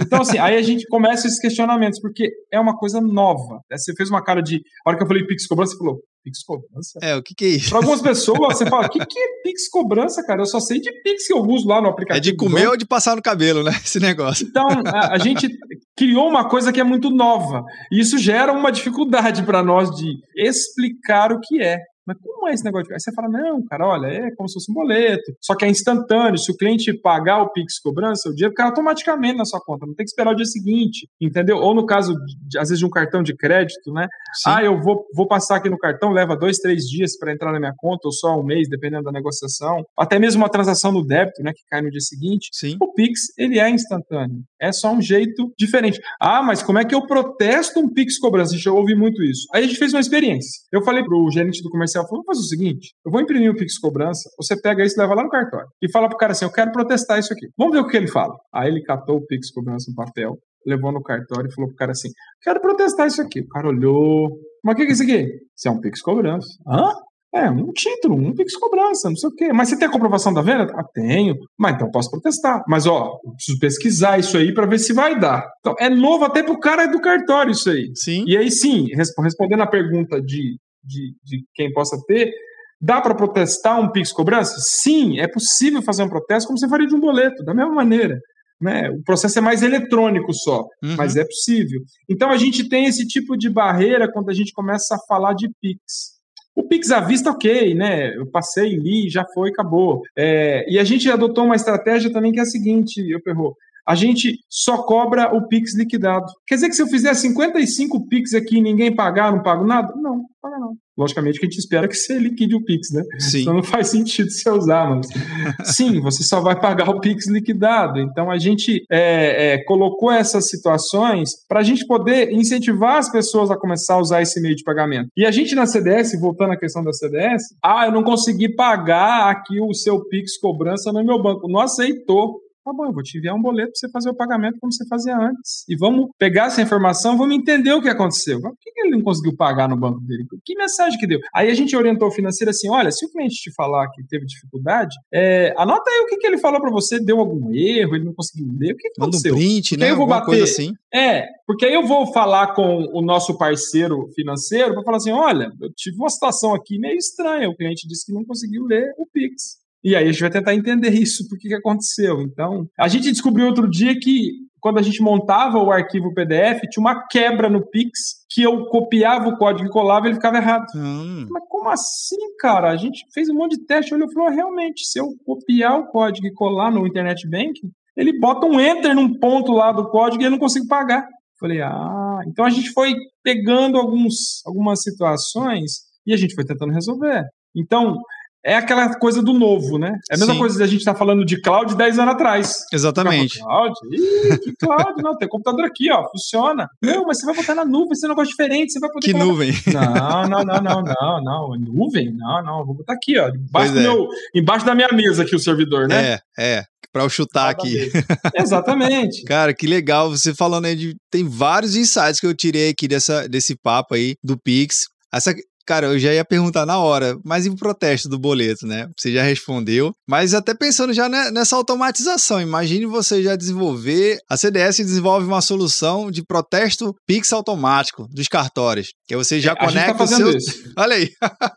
Então, assim, aí a gente começa esses questionamentos, porque é uma coisa nova. né? Você fez uma cara de. A hora que eu falei Pix cobrança, você falou, Pix cobrança? É, o que que é isso? Para algumas pessoas, você fala, o que, que é Pix cobrança, cara? Eu só sei de Pix que eu uso lá no aplicativo. É de comer ou de passar no cabelo, né? Esse negócio. Então, a, a gente criou uma coisa que é muito nova. E isso gera uma dificuldade para nós de explicar o que é. Mas como é esse negócio? de- Aí você fala, não, cara, olha, é como se fosse um boleto. Só que é instantâneo. Se o cliente pagar o Pix cobrança, o dinheiro cai automaticamente na sua conta. Não tem que esperar o dia seguinte, entendeu? Ou no caso, de- às vezes, de um cartão de crédito, né? Sim. Ah, eu vou, vou passar aqui no cartão, leva dois, três dias para entrar na minha conta, ou só um mês, dependendo da negociação. Até mesmo uma transação no débito, né, que cai no dia seguinte. Sim. O Pix, ele é instantâneo. É só um jeito diferente. Ah, mas como é que eu protesto um Pix cobrança? A gente já ouve muito isso. Aí a gente fez uma experiência. Eu falei pro gerente do comercial, falou, vamos fazer o seguinte, eu vou imprimir o Pix cobrança, você pega isso e leva lá no cartório. E fala pro cara assim, eu quero protestar isso aqui. Vamos ver o que ele fala. Aí ele catou o Pix cobrança no papel, levou no cartório e falou pro cara assim, quero protestar isso aqui. O cara olhou, mas o que é isso aqui? Isso é um Pix cobrança. Hã? É, um título, um Pix cobrança, não sei o quê. Mas você tem a comprovação da venda? Ah, tenho. Mas então posso protestar. Mas, ó, preciso pesquisar isso aí para ver se vai dar. Então, é novo até pro cara do cartório isso aí. Sim. E aí, sim, resp- respondendo a pergunta de, de, de quem possa ter, dá para protestar um Pix cobrança? Sim, é possível fazer um protesto como você faria de um boleto, da mesma maneira. Né? O processo é mais eletrônico só, Uhum. mas é possível. Então a gente tem esse tipo de barreira quando a gente começa a falar de Pix. O Pix à vista, ok, né? Eu passei, li, já foi, acabou. É, e a gente adotou uma estratégia também que é a seguinte, eu perro. A gente só cobra o Pix liquidado. Quer dizer que se eu fizer 55 Pix aqui e ninguém pagar, não pago nada? Não, não paga não. Logicamente que a gente espera que você liquide o Pix, né? Sim. Então não faz sentido você usar, mas *laughs* sim, você só vai pagar o Pix liquidado. Então a gente é, é, colocou essas situações para a gente poder incentivar as pessoas a começar a usar esse meio de pagamento. E a gente na CDS, voltando à questão da CDS, ah, eu não consegui pagar aqui o seu Pix cobrança no meu banco. Não aceitou. Tá bom, eu vou te enviar um boleto para você fazer o pagamento como você fazia antes. E vamos pegar essa informação, vamos entender o que aconteceu. Por que ele não conseguiu pagar no banco dele? Que mensagem que deu? Aí a gente orientou o financeiro assim: olha, se o cliente te falar que teve dificuldade, é, anota aí o que, que ele falou para você, deu algum erro, ele não conseguiu ler, o que, que Manda um aconteceu? print, Porque né? eu vou Alguma bater. coisa assim. É, porque aí eu vou falar com o nosso parceiro financeiro para falar assim: olha, eu tive uma situação aqui meio estranha. O cliente disse que não conseguiu ler o Pix. E aí a gente vai tentar entender isso, por que que aconteceu. Então, a gente descobriu outro dia que quando a gente montava o arquivo PDF, tinha uma quebra no Pix que eu copiava o código e colava e ele ficava errado. Hum, Mas como assim, cara? A gente fez um monte de teste, olhou e falou, realmente, se eu copiar o código e colar no Internet Banking, ele bota um enter num ponto lá do código e eu não consigo pagar. Falei, ah, então a gente foi pegando alguns, algumas situações e a gente foi tentando resolver. Então, é aquela coisa do novo, né? É a mesma Sim. coisa da gente estar falando de cloud 10 anos atrás. exatamente. Cloud? Ih, que cloud? Não, tem computador aqui, ó, funciona. Não, mas você vai botar na nuvem, esse é um negócio diferente, você vai poder Que colocar nuvem. não, não, não, não, não, não. Nuvem? Não, não. Vou botar aqui, ó. Embaixo, é. meu, embaixo da minha mesa aqui o servidor, né? É, é. Pra eu chutar aqui. *laughs* Exatamente. Cara, que legal. Você falando aí de. Tem vários insights que eu tirei aqui dessa, desse papo aí do Pix. Essa. Cara, eu já ia perguntar na hora, mas e o protesto do boleto, né? Você já respondeu. Mas até pensando já ne- nessa automatização, imagine você já desenvolver. A CDS desenvolve uma solução de protesto Pix automático dos cartórios. Que você já a gente tá conecta o fazendo seu. isso. *laughs* Olha aí.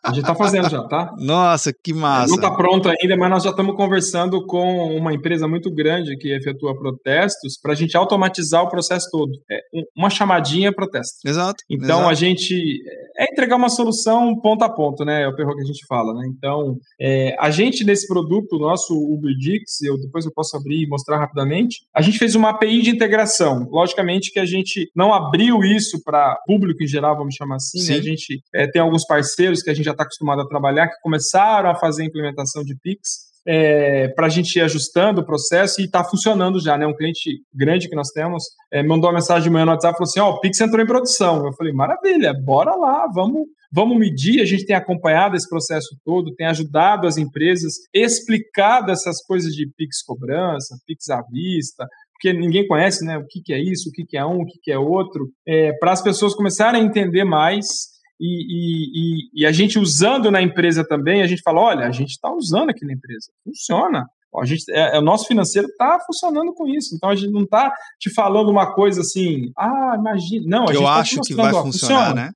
A gente tá fazendo já, tá? Nossa, que massa. Não tá pronto ainda, mas nós já estamos conversando com uma empresa muito grande que efetua protestos para a gente automatizar o processo todo. É um- uma chamadinha protesto. Exato. Então exato. a gente é entregar uma solução ponto a ponto, né? É o perro que a gente fala, né? Então, é, a gente nesse produto, nosso UberDix, eu depois eu posso abrir e mostrar rapidamente, a gente fez uma API de integração. Logicamente que a gente não abriu isso para público em geral, vamos chamar assim, né? A gente é, tem alguns parceiros que a gente já está acostumado a trabalhar que começaram a fazer a implementação de Pix é, para a gente ir ajustando o processo e está funcionando já, né? Um cliente grande que nós temos é, mandou uma mensagem de manhã no WhatsApp falou assim: Ó, oh, o Pix entrou em produção. Eu falei: maravilha, bora lá, vamos. Vamos medir, a gente tem acompanhado esse processo todo, tem ajudado as empresas, explicado essas coisas de Pix cobrança, Pix à vista, porque ninguém conhece né, o que, que é isso, o que, que é um, o que, que é outro, é, para as pessoas começarem a entender mais e, e, e, a gente usando na empresa também, a gente fala, olha, a gente está usando aqui na empresa, funciona. A gente, é, é, o nosso financeiro está funcionando com isso. Então a gente não está te falando uma coisa assim, ah, imagina. Não, a gente eu tá acho que vai ó, funcionar, funciona. né?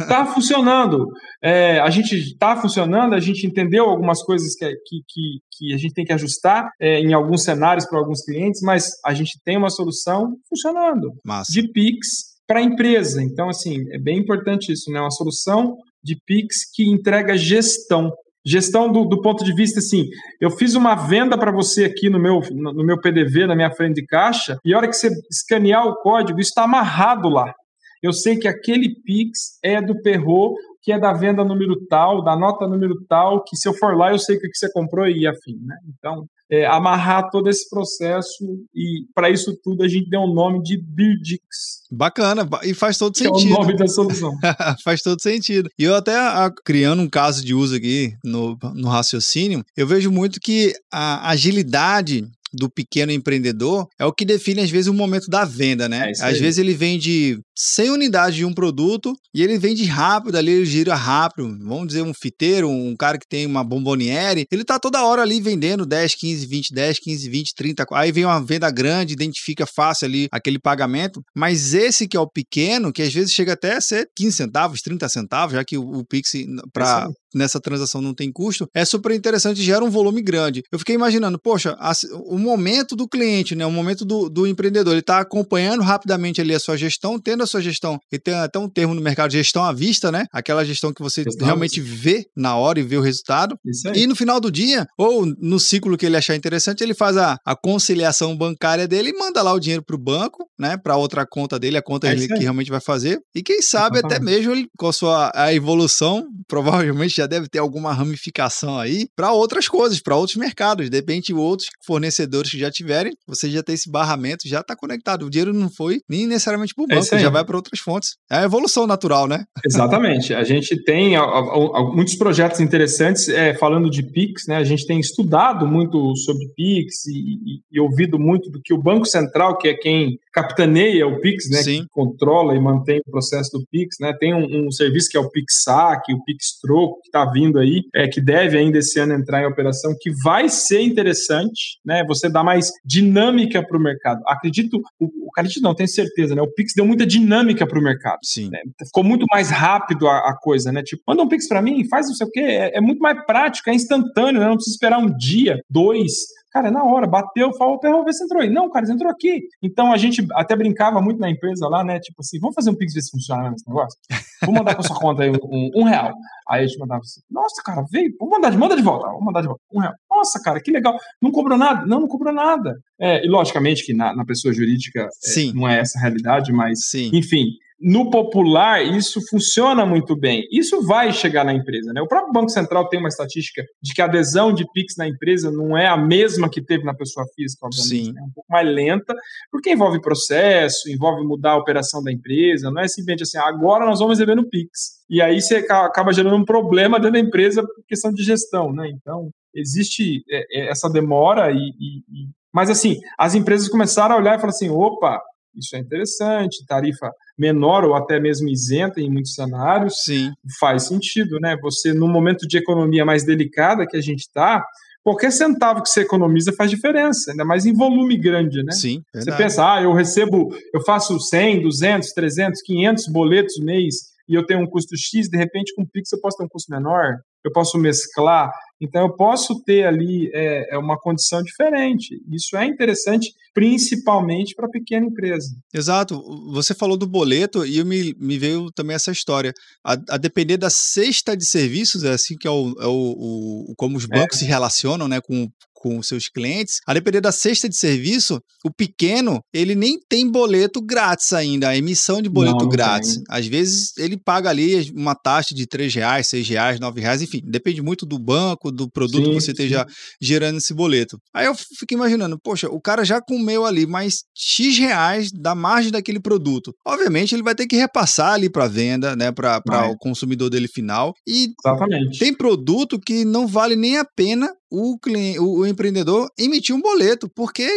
Está *laughs* funcionando. É, a gente está funcionando, a gente entendeu algumas coisas que, que, que, que a gente tem que ajustar é, em alguns cenários para alguns clientes, mas a gente tem uma solução funcionando. Massa. De Pix para a empresa. Então, assim, é bem importante isso, né? Uma solução de Pix que entrega gestão. Gestão do, do ponto de vista assim, eu fiz uma venda para você aqui no meu, no meu PDV, na minha frente de caixa, e a hora que você escanear o código, isso está amarrado lá. Eu sei que aquele Pix é do Perro, que é da venda número tal, da nota número tal, que se eu for lá eu sei o que você comprou e afim, né? Então, é, amarrar todo esse processo e para isso tudo a gente deu o nome de Birdix. Bacana, e faz todo sentido. É o nome da solução. *laughs* faz todo sentido. E eu até a, criando um caso de uso aqui no, no raciocínio, eu vejo muito que a agilidade do pequeno empreendedor é o que define, às vezes, o momento da venda, né? É às vezes ele vende 100 unidades de um produto e ele vende rápido ali, ele gira rápido. Vamos dizer, um fiteiro, um cara que tem uma bomboniere, ele tá toda hora ali vendendo 10, 15, 20, 10, 15, 20, 30. Aí vem uma venda grande, identifica fácil ali aquele pagamento. Mas esse que é o pequeno, que às vezes chega até a ser 15 centavos, 30 centavos, já que o, o Pix para nessa transação não tem custo, é super interessante gera um volume grande. Eu fiquei imaginando, poxa, a, o momento do cliente, né, o momento do, do empreendedor, ele está acompanhando rapidamente ali a sua gestão, tendo a sua gestão, e tem até um termo no mercado, gestão à vista, né, aquela gestão que você realmente vê na hora e vê o resultado. E no final do dia, ou no ciclo que ele achar interessante, ele faz a, a conciliação bancária dele e manda lá o dinheiro para o banco, né, para outra conta dele, a conta é que realmente vai fazer. E quem sabe até mesmo ele, com a sua a evolução, provavelmente já deve ter alguma ramificação aí para outras coisas, para outros mercados. De repente, outros fornecedores que já tiverem, você já tem esse barramento, já está conectado. O dinheiro não foi nem necessariamente para o é banco, é já vai para outras fontes. É a evolução natural, né? Exatamente. A gente tem muitos projetos interessantes é, falando de PIX, né? A gente tem estudado muito sobre PIX e, e, e ouvido muito do que o Banco Central, que é quem capitaneia o Pix, né, Sim. que controla e mantém o processo do Pix, né, tem um, um serviço que é o PixSac, o PixTroco, que está vindo aí, é, que deve ainda esse ano entrar em operação, que vai ser interessante, né, você dá mais dinâmica para o mercado. Acredito, o, o acredito não, tenho certeza, né, o Pix deu muita dinâmica para o mercado. Sim. Né, ficou muito mais rápido a, a, coisa, né, tipo, manda um Pix para mim, faz não sei o quê, é, é muito mais prático, é instantâneo, né, não precisa esperar um dia, dois, Cara, é na hora, bateu, falou, vamos ver se entrou aí. Não, cara, entrou aqui. Então a gente até brincava muito na empresa lá, né? Tipo assim, vamos fazer um Pix ver se funciona esse negócio? Vou mandar com sua conta aí um, um, real. Aí a gente mandava assim, nossa, cara, veio, vamos mandar de, manda de volta, vamos mandar de volta, um real. Nossa, cara, que legal. Não cobrou nada? Não, não cobrou nada. É, e logicamente que na, na pessoa jurídica é, não é essa a realidade, mas, Sim. enfim, no popular, isso funciona muito bem. Isso vai chegar na empresa. Né? O próprio Banco Central tem uma estatística de que a adesão de PIX na empresa não é a mesma que teve na pessoa física, obviamente. Sim. É um pouco mais lenta, porque envolve processo, envolve mudar a operação da empresa. Não é simplesmente assim, agora nós vamos receber no PIX. E aí você acaba gerando um problema dentro da empresa por questão de gestão. Né? Então, existe é, é, essa demora e, e, e... Mas assim, as empresas começaram a olhar e falar assim, opa, isso é interessante, tarifa menor ou até mesmo isenta em muitos cenários. Sim. Faz sentido, né? Você, no momento de economia mais delicada que a gente está, qualquer centavo que você economiza faz diferença, ainda mais em volume grande, né? Sim, verdade. Você pensa, ah, eu recebo, eu faço 100, 200, 300, 500 boletos mês e eu tenho um custo X, de repente com o Pix eu posso ter um custo menor, eu posso mesclar. Então eu posso ter ali é, é uma condição diferente. Isso é interessante, principalmente para pequena empresa. Exato. Você falou do boleto e me, me veio também essa história. A, a depender da cesta de serviços, é assim que é o, é o, o como os bancos é. se relacionam né, com, com os seus clientes, a depender da cesta de serviço, o pequeno, ele nem tem boleto grátis ainda, a emissão de boleto não, não grátis. Tem. Às vezes ele paga ali uma taxa de 3 reais, 6 reais, 9 reais, enfim, depende muito do banco, do produto sim, que você esteja gerando esse boleto. Aí eu fico imaginando, poxa, o cara já comeu ali mais X reais da margem daquele produto. Obviamente ele vai ter que repassar ali para venda, né, para o consumidor dele final. E Exatamente. tem produto que não vale nem a pena o, cliente, o, empreendedor emitir um boleto, porque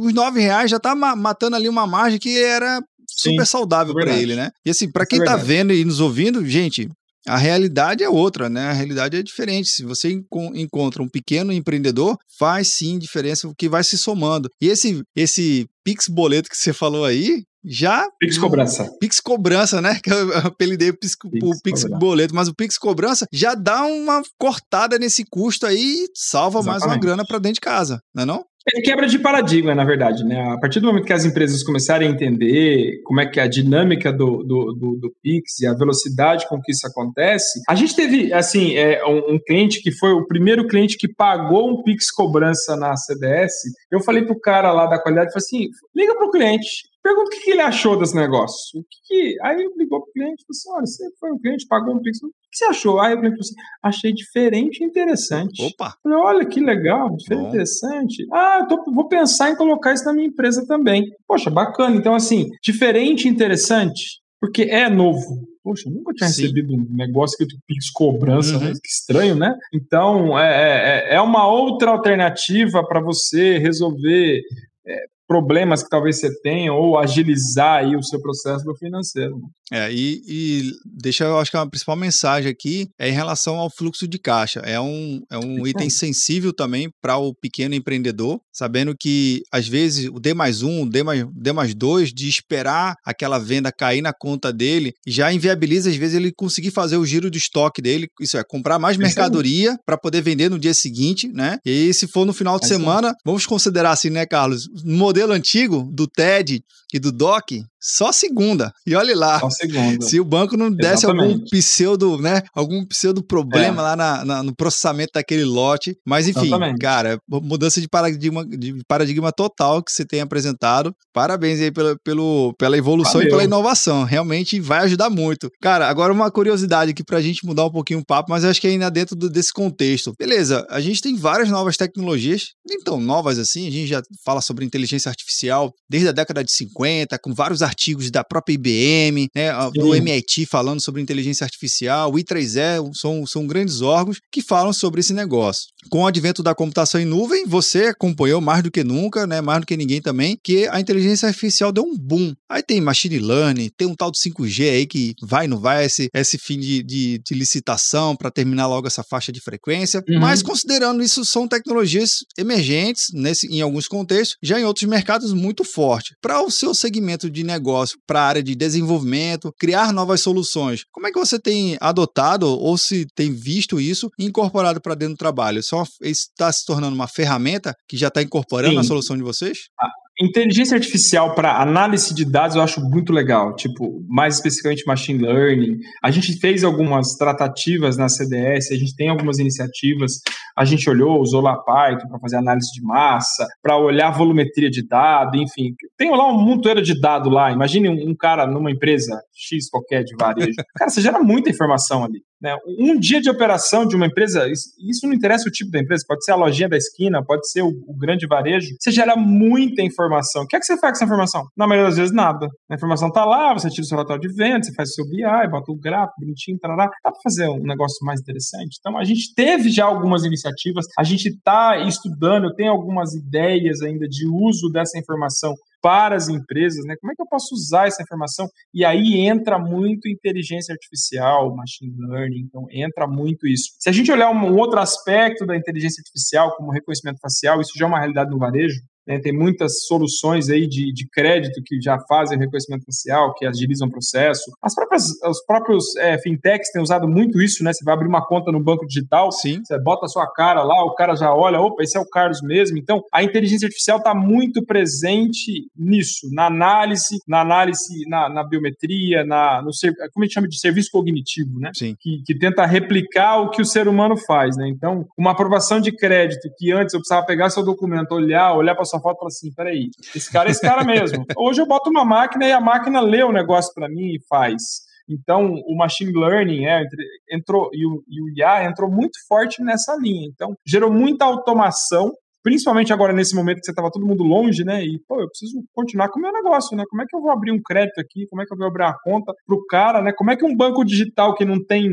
os nove reais já está matando ali uma margem que era super Sim, saudável é para ele, né? E assim, para quem está é vendo e nos ouvindo, gente, a realidade é outra, né? A realidade é diferente. Se você encontra um pequeno empreendedor, faz sim diferença, o que vai se somando. E esse, esse Pix boleto que você falou aí, já. Pix cobrança. Pix cobrança, né? Que eu *laughs* apelidei o Pix, Pix, o Pix boleto, mas o Pix cobrança já dá uma cortada nesse custo aí e salva Exatamente. mais uma grana para dentro de casa, não é não? É quebra de paradigma, na verdade, né? A partir do momento que as empresas começarem a entender como é que é a dinâmica do, do, do, do Pix e a velocidade com que isso acontece, a gente teve, assim, é, um, um, cliente que foi o primeiro cliente que pagou um Pix cobrança na CDS. Eu falei pro cara lá da qualidade, falei assim, liga pro cliente, Pergunta o que, ele achou desse negócio. O que, que... Aí ligou pro cliente falou assim: olha, você foi um cliente, pagou um Pix. O que você achou? Aí cliente falou assim: achei diferente e interessante. Opa! Falei, olha que legal, diferente e interessante. Ah, tô, vou pensar em colocar isso na minha empresa também. Poxa, bacana. Então, assim, diferente e interessante, porque é novo. Poxa, eu nunca tinha Sim. recebido um negócio que Pix cobrança, uhum. que estranho, né? Então, é, é, é uma outra alternativa para você resolver é, problemas que talvez você tenha ou agilizar aí o seu processo do financeiro. Né? É, e, e, deixa eu acho que a principal mensagem aqui é em relação ao fluxo de caixa. É um, é um item sensível também para o pequeno empreendedor, sabendo que às vezes o D mais um, o D mais, D mais dois, de esperar aquela venda cair na conta dele, já inviabiliza às vezes ele conseguir fazer o giro de estoque dele, isso é, comprar mais mercadoria para poder vender no dia seguinte, né? E se for no final de semana, vamos considerar assim, né, Carlos? No modelo antigo do TED e do DOC, só segunda. E olhe lá. Só segunda. Se o banco não desse Exatamente. algum pseudo, né? Algum pseudo problema é. lá na, na, no processamento daquele lote. Mas enfim, Exatamente. cara, mudança de paradigma, de paradigma total que você tem apresentado. Parabéns aí pela, pelo, pela evolução Valeu. e pela inovação. Realmente vai ajudar muito. Cara, agora uma curiosidade aqui pra gente mudar um pouquinho o papo, mas eu acho que ainda dentro do, desse contexto. Beleza, a gente tem várias novas tecnologias, nem tão novas assim, a gente já fala sobre inteligência artificial desde a década de 50, com vários artigos da própria IBM, né, do MIT falando sobre inteligência artificial, o I3E, são, são grandes órgãos que falam sobre esse negócio. Com o advento da computação em nuvem, você acompanhou mais do que nunca, né, mais do que ninguém também, que a inteligência artificial deu um boom. Aí tem machine learning, tem um tal do 5G aí que vai não vai esse, esse fim de, de, de licitação para terminar logo essa faixa de frequência. Uhum. Mas considerando isso, são tecnologias emergentes nesse, em alguns contextos, já em outros mercados muito forte. Para o seu segmento de negócio, para a área de desenvolvimento, criar novas soluções, como é que você tem adotado ou se tem visto isso incorporado para dentro do trabalho? Isso está se tornando uma ferramenta que já está incorporando Sim. na solução de vocês? Inteligência artificial para análise de dados eu acho muito legal, tipo, mais especificamente machine learning. A gente fez algumas tratativas na CDS, a gente tem algumas iniciativas. A gente olhou, usou lá Python para fazer análise de massa, para olhar volumetria de dado, enfim. Tem lá um montoeiro de dado lá. Imagine um, um cara numa empresa X qualquer de varejo. Cara, você gera muita informação ali. Né? Um dia de operação de uma empresa, isso não interessa o tipo da empresa, pode ser a lojinha da esquina, pode ser o, o grande varejo, você gera muita informação. O que é que você faz com essa informação? Na maioria das vezes, nada. A informação está lá, você tira o seu relatório de venda, você faz o seu BI, bota o gráfico bonitinho, tarará. dá para fazer um negócio mais interessante. Então, a gente teve já algumas iniciativas, a gente está estudando, tenho algumas ideias ainda de uso dessa informação para as empresas, né? Como é que eu posso usar essa informação? E aí entra muito inteligência artificial, machine learning, então entra muito isso. Se a gente olhar um outro aspecto da inteligência artificial, como reconhecimento facial, isso já é uma realidade no varejo. Né? tem muitas soluções aí de, de crédito que já fazem reconhecimento facial, que agilizam o processo. As próprias, os próprios é, fintechs têm usado muito isso, né? Você vai abrir uma conta no banco digital, Sim. você bota a sua cara lá, o cara já olha, opa, esse é o Carlos mesmo. Então, a inteligência artificial está muito presente nisso, na análise, na análise, na, na biometria, na, no, como a gente chama de serviço cognitivo, né? Sim. Que, que tenta replicar o que o ser humano faz, né? Então, uma aprovação de crédito que antes eu precisava pegar seu documento, olhar, olhar para sua foto e falar assim, peraí, esse cara é esse cara mesmo. *laughs* Hoje eu boto uma máquina e a máquina lê o negócio para mim e faz. Então, o machine learning é, entrou e o, e o IA entrou muito forte nessa linha. Então, gerou muita automação principalmente agora nesse momento que você estava todo mundo longe, né? E, pô, eu preciso continuar com o meu negócio, né? Como é que eu vou abrir um crédito aqui? Como é que eu vou abrir uma conta para o cara, né? Como é que um banco digital que não tem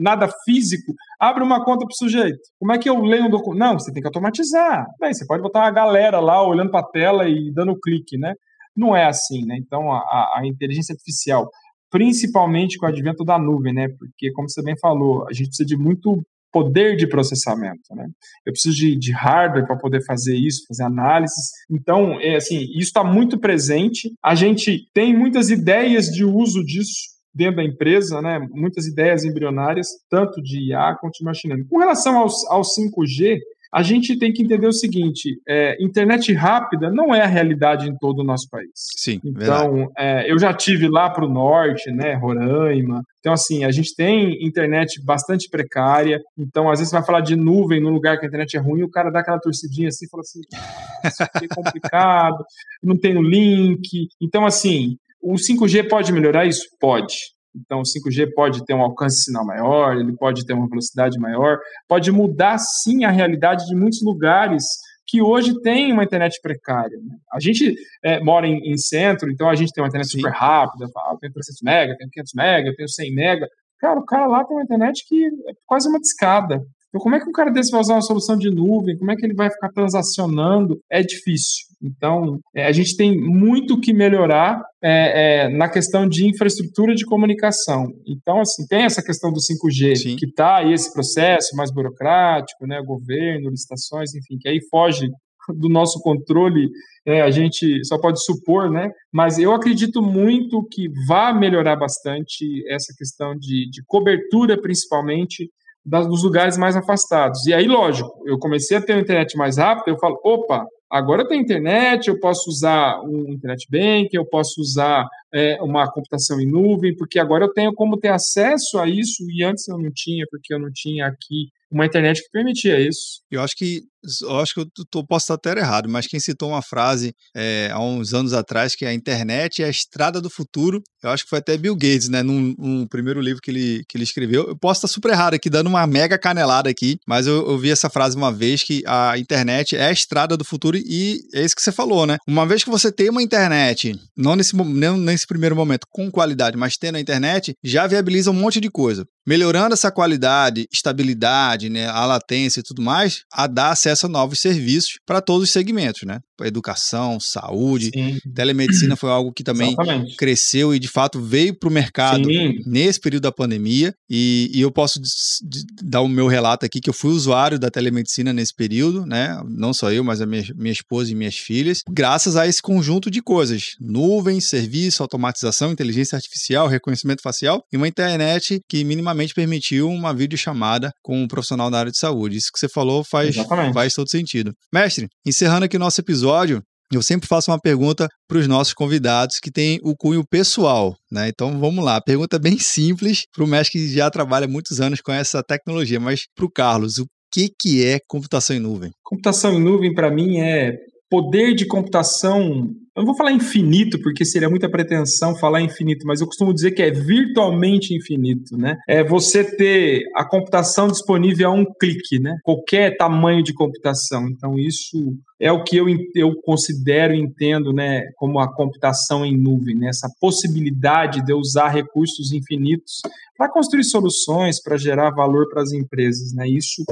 nada físico abre uma conta para o sujeito? Como é que eu leio um documento? Não, você tem que automatizar. Bem, você pode botar uma galera lá olhando para a tela e dando clique, né? Não é assim, né? Então, a, a inteligência artificial, principalmente com o advento da nuvem, né? Porque, como você bem falou, a gente precisa de muito poder de processamento, né? Eu preciso de, de hardware para poder fazer isso, fazer análises. Então, é assim, isso está muito presente. A gente tem muitas ideias de uso disso dentro da empresa, né? Muitas ideias embrionárias, tanto de IA quanto de machine learning. Com relação ao, ao 5G, a gente tem que entender o seguinte: é, internet rápida não é a realidade em todo o nosso país. Sim. Então, é, eu já tive lá para o norte, né, Roraima. Então, assim, a gente tem internet bastante precária. Então, às vezes, você vai falar de nuvem no lugar que a internet é ruim, o cara dá aquela torcidinha assim e fala assim: isso aqui é complicado, não tem o link. Então, assim, o 5G pode melhorar isso? Pode. Então, o 5G pode ter um alcance sinal maior, ele pode ter uma velocidade maior, pode mudar sim a realidade de muitos lugares que hoje tem uma internet precária. Né? A gente é, mora em, em, centro, então a gente tem uma internet sim. super rápida, ah, tem 300 mega, tem 500 mega, tem 100 mega. Cara, o cara lá tem uma internet que é quase uma discada. Então, como é que um cara desse vai usar uma solução de nuvem? Como é que ele vai ficar transacionando? É difícil. Então, é, a gente tem muito que melhorar é, é, na questão de infraestrutura de comunicação. Então, assim, tem essa questão do 5G, Sim. que está aí esse processo mais burocrático, né, governo, licitações, enfim, que aí foge do nosso controle, é, a gente só pode supor, né? Mas eu acredito muito que vai melhorar bastante essa questão de, de cobertura, principalmente, das, dos lugares mais afastados. E aí, lógico, eu comecei a ter uma internet mais rápida, eu falo, opa, agora tem internet, eu posso usar um internet bank, eu posso usar é, uma computação em nuvem, porque agora eu tenho como ter acesso a isso e antes eu não tinha, porque eu não tinha aqui uma internet que permitia isso. Eu acho que eu acho que eu tô, posso estar até errado, mas quem citou uma frase é, há uns anos atrás que a internet é a estrada do futuro, eu acho que foi até Bill Gates, né, num, num primeiro livro que ele, que ele escreveu. Eu posso estar super errado aqui, dando uma mega canelada aqui, mas eu, eu vi essa frase uma vez que a internet é a estrada do futuro e é isso que você falou, né? Uma vez que você tem uma internet, não nesse, não nesse primeiro momento com qualidade, mas tendo a internet, já viabiliza um monte de coisa. Melhorando essa qualidade, estabilidade, né, a latência e tudo mais, a dar acesso a novos serviços para todos os segmentos, né? Educação, saúde, Sim. telemedicina foi algo que também Exatamente. cresceu e de fato veio para o mercado Sim. nesse período da pandemia. E, e eu posso dar o meu relato aqui que eu fui usuário da telemedicina nesse período, né? Não só eu, mas a minha, minha esposa e minhas filhas, graças a esse conjunto de coisas: nuvem, serviço, automatização, inteligência artificial, reconhecimento facial e uma internet que minimamente permitiu uma videochamada com um profissional da área de saúde. Isso que você falou faz, faz todo sentido. Mestre, encerrando aqui o nosso episódio, eu sempre faço uma pergunta para os nossos convidados que tem o cunho pessoal, né? Então vamos lá, pergunta bem *laughs* simples para o mestre que já trabalha muitos anos com essa tecnologia, mas para o Carlos, o que, que é computação em nuvem? Computação em nuvem para mim é poder de computação eu não vou falar infinito, porque seria muita pretensão falar infinito, mas eu costumo dizer que é virtualmente infinito, né? É você ter a computação disponível a um clique, né? Qualquer tamanho de computação. Então, isso é o que eu, eu considero e entendo né, como a computação em nuvem, né? essa possibilidade de eu usar recursos infinitos para construir soluções, para gerar valor para as empresas. Né? Isso,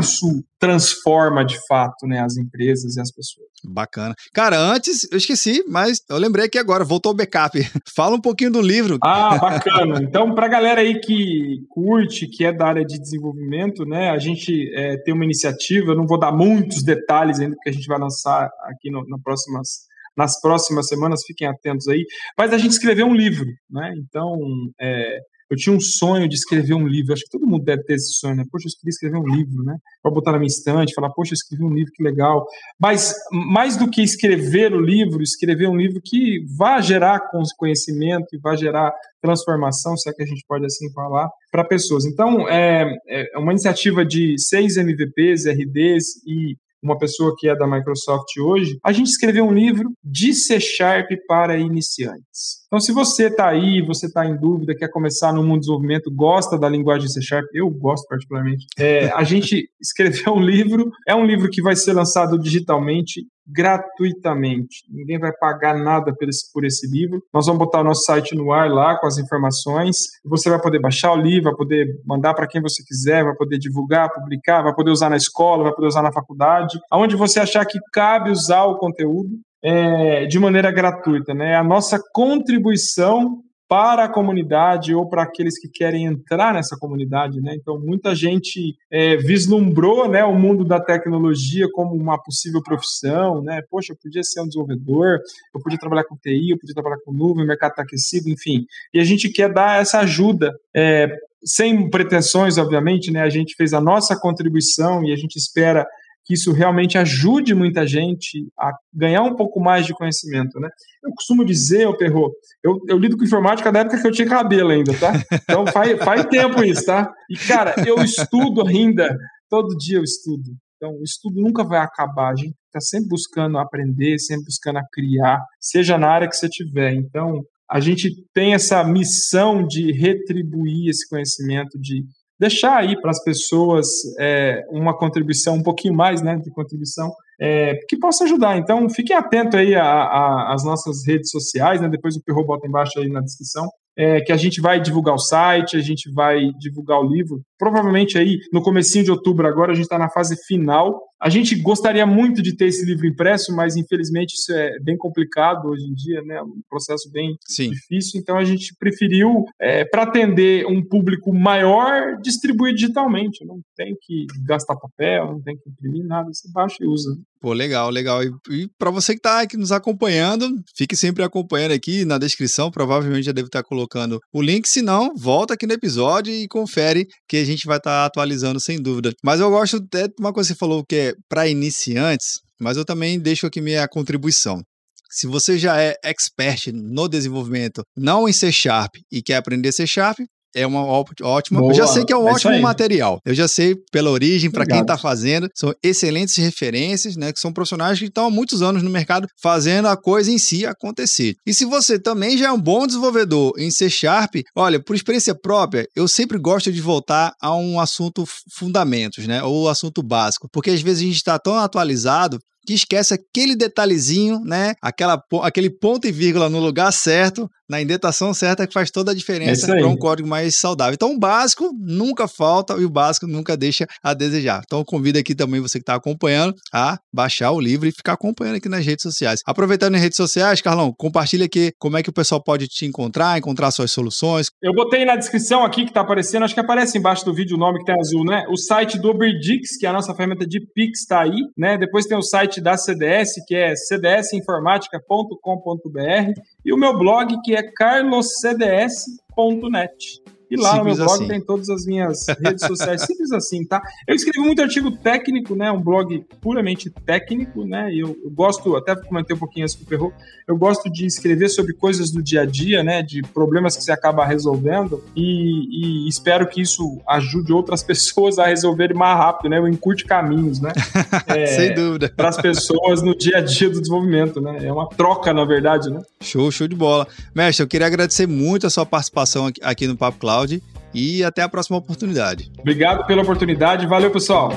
isso transforma de fato né, as empresas e as pessoas. Bacana. Cara, antes eu esqueci esqueci, mas eu lembrei aqui agora, voltou o backup. *laughs* Fala um pouquinho do livro. Ah, *laughs* bacana. Então, para a galera aí que curte, que é da área de desenvolvimento, né, a gente é, tem uma iniciativa, eu não vou dar muitos detalhes ainda, porque a gente vai lançar aqui no, no próximas nas próximas semanas, fiquem atentos aí. Mas a gente escreveu um livro, né? Então, é, eu tinha um sonho de escrever um livro. Acho que todo mundo deve ter esse sonho, né? Poxa, eu queria escrever um livro, né? Para botar na minha estante, falar, poxa, eu escrevi um livro, que legal. Mas mais do que escrever o livro, escrever um livro que vá gerar conhecimento e vá gerar transformação, se é que a gente pode assim falar, para pessoas. Então, é, é uma iniciativa de seis MVPs, RDs e uma pessoa que é da Microsoft hoje, a gente escreveu um livro de C Sharp para iniciantes. Então, se você está aí, você está em dúvida, quer começar no mundo do desenvolvimento, gosta da linguagem C Sharp, eu gosto particularmente, é, a gente *laughs* escreveu um livro, é um livro que vai ser lançado digitalmente gratuitamente. Ninguém vai pagar nada por esse, por esse livro. Nós vamos botar o nosso site no ar lá com as informações. Você vai poder baixar o livro, vai poder mandar para quem você quiser, vai poder divulgar, publicar, vai poder usar na escola, vai poder usar na faculdade, aonde você achar que cabe usar o conteúdo. É, de maneira gratuita, né? A nossa contribuição para a comunidade ou para aqueles que querem entrar nessa comunidade, né? Então, muita gente é, vislumbrou, né, o mundo da tecnologia como uma possível profissão, né? Poxa, eu podia ser um desenvolvedor, eu podia trabalhar com TI, eu podia trabalhar com nuvem, o mercado está aquecido, enfim. E a gente quer dar essa ajuda é, sem pretensões, obviamente, né? A gente fez a nossa contribuição e a gente espera que isso realmente ajude muita gente a ganhar um pouco mais de conhecimento, né? Eu costumo dizer, ô Perro, eu, eu lido com informática da época que eu tinha cabelo ainda, tá? Então faz, faz tempo isso, tá? E, cara, eu estudo ainda, todo dia eu estudo. Então, o estudo nunca vai acabar, a gente está sempre buscando aprender, sempre buscando criar, seja na área que você tiver. Então, a gente tem essa missão de retribuir esse conhecimento, de deixar aí para as pessoas é, uma contribuição, um pouquinho mais né, de contribuição, é, que possa ajudar. Então, fiquem atentos aí às nossas redes sociais, né, depois o Perro bota embaixo aí na descrição, é, que a gente vai divulgar o site, a gente vai divulgar o livro. Provavelmente aí no comecinho de outubro agora a gente está na fase final. A gente gostaria muito de ter esse livro impresso, mas infelizmente isso é bem complicado hoje em dia, né? Um processo bem Sim. difícil. Então a gente preferiu, é, para atender um público maior, distribuir digitalmente. Não tem que gastar papel, não tem que imprimir nada, você baixa e usa. Pô, legal, legal. E, e para você que está aqui nos acompanhando, fique sempre acompanhando aqui na descrição, provavelmente já deve estar colocando o link. Se não, volta aqui no episódio e confere que a gente vai estar atualizando sem dúvida. Mas eu gosto até de uma coisa que você falou que é para iniciantes, mas eu também deixo aqui minha contribuição. Se você já é expert no desenvolvimento, não em C Sharp e quer aprender C Sharp, é uma ótima. Boa, eu já sei que é um é ótimo material. Eu já sei pela origem, para quem está fazendo. São excelentes referências, né? Que são profissionais que estão há muitos anos no mercado fazendo a coisa em si acontecer. E se você também já é um bom desenvolvedor em C Sharp, olha, por experiência própria, eu sempre gosto de voltar a um assunto fundamentos, né? Ou assunto básico. Porque às vezes a gente está tão atualizado que esquece aquele detalhezinho, né? Aquela, aquele ponto e vírgula no lugar certo, na indentação certa, que faz toda a diferença é para um código mais saudável. Então, o básico nunca falta e o básico nunca deixa a desejar. Então, eu convido aqui também você que está acompanhando a baixar o livro e ficar acompanhando aqui nas redes sociais. Aproveitando nas redes sociais, Carlão, compartilha aqui como é que o pessoal pode te encontrar, encontrar suas soluções. Eu botei na descrição aqui que está aparecendo, acho que aparece embaixo do vídeo o nome que tem azul, né? O site do Oberdix, que é a nossa ferramenta de Pix, está aí, né? Depois tem o site site da CDS, que é cdsinformática.com.br, e o meu blog, que é carloscds.net. E lá Simples no meu blog assim. tem todas as minhas redes sociais. *laughs* Simples assim, tá? Eu escrevo muito artigo técnico, né? Um blog puramente técnico, né? E eu, eu gosto, até comentei um pouquinho antes com o Perro, eu gosto de escrever sobre coisas do dia a dia, né? De problemas que você acaba resolvendo e, e espero que isso ajude outras *laughs* pessoas a resolverem mais rápido, né? Eu encurte caminhos, né? *laughs* É, Sem dúvida. Para as pessoas no dia a dia do desenvolvimento, né? É uma troca, na verdade, né? Show, show de bola. Mestre, eu queria agradecer muito a sua participação aqui no Papo Cloud e até a próxima oportunidade. Obrigado pela oportunidade. Valeu, pessoal.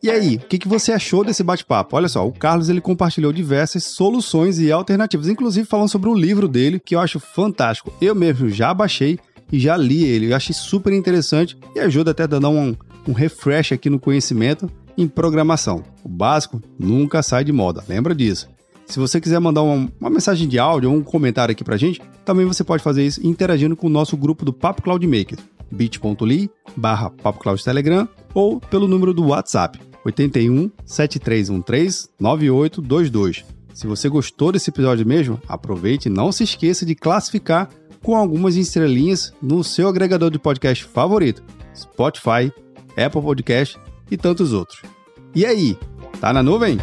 E aí, o que, que você achou desse bate-papo? Olha só, o Carlos ele compartilhou diversas soluções e alternativas, inclusive falando sobre o livro dele, que eu acho fantástico. Eu mesmo já baixei e já li ele. Eu achei super interessante e ajuda até a dar um, um refresh aqui no conhecimento em programação. O básico nunca sai de moda, lembra disso. Se você quiser mandar uma, uma mensagem de áudio ou um comentário aqui pra gente, também você pode fazer isso interagindo com o nosso grupo do Papo Cloud Maker, bit.ly barra Cloud Telegram ou pelo número do WhatsApp, 81 7313 9822. Se você gostou desse episódio mesmo, aproveite e não se esqueça de classificar com algumas estrelinhas no seu agregador de podcast favorito, Spotify, Apple Podcast e tantos outros. E aí, tá na nuvem?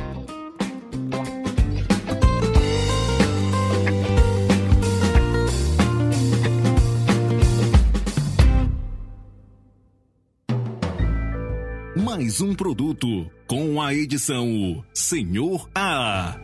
Mais um produto com a edição Senhor A.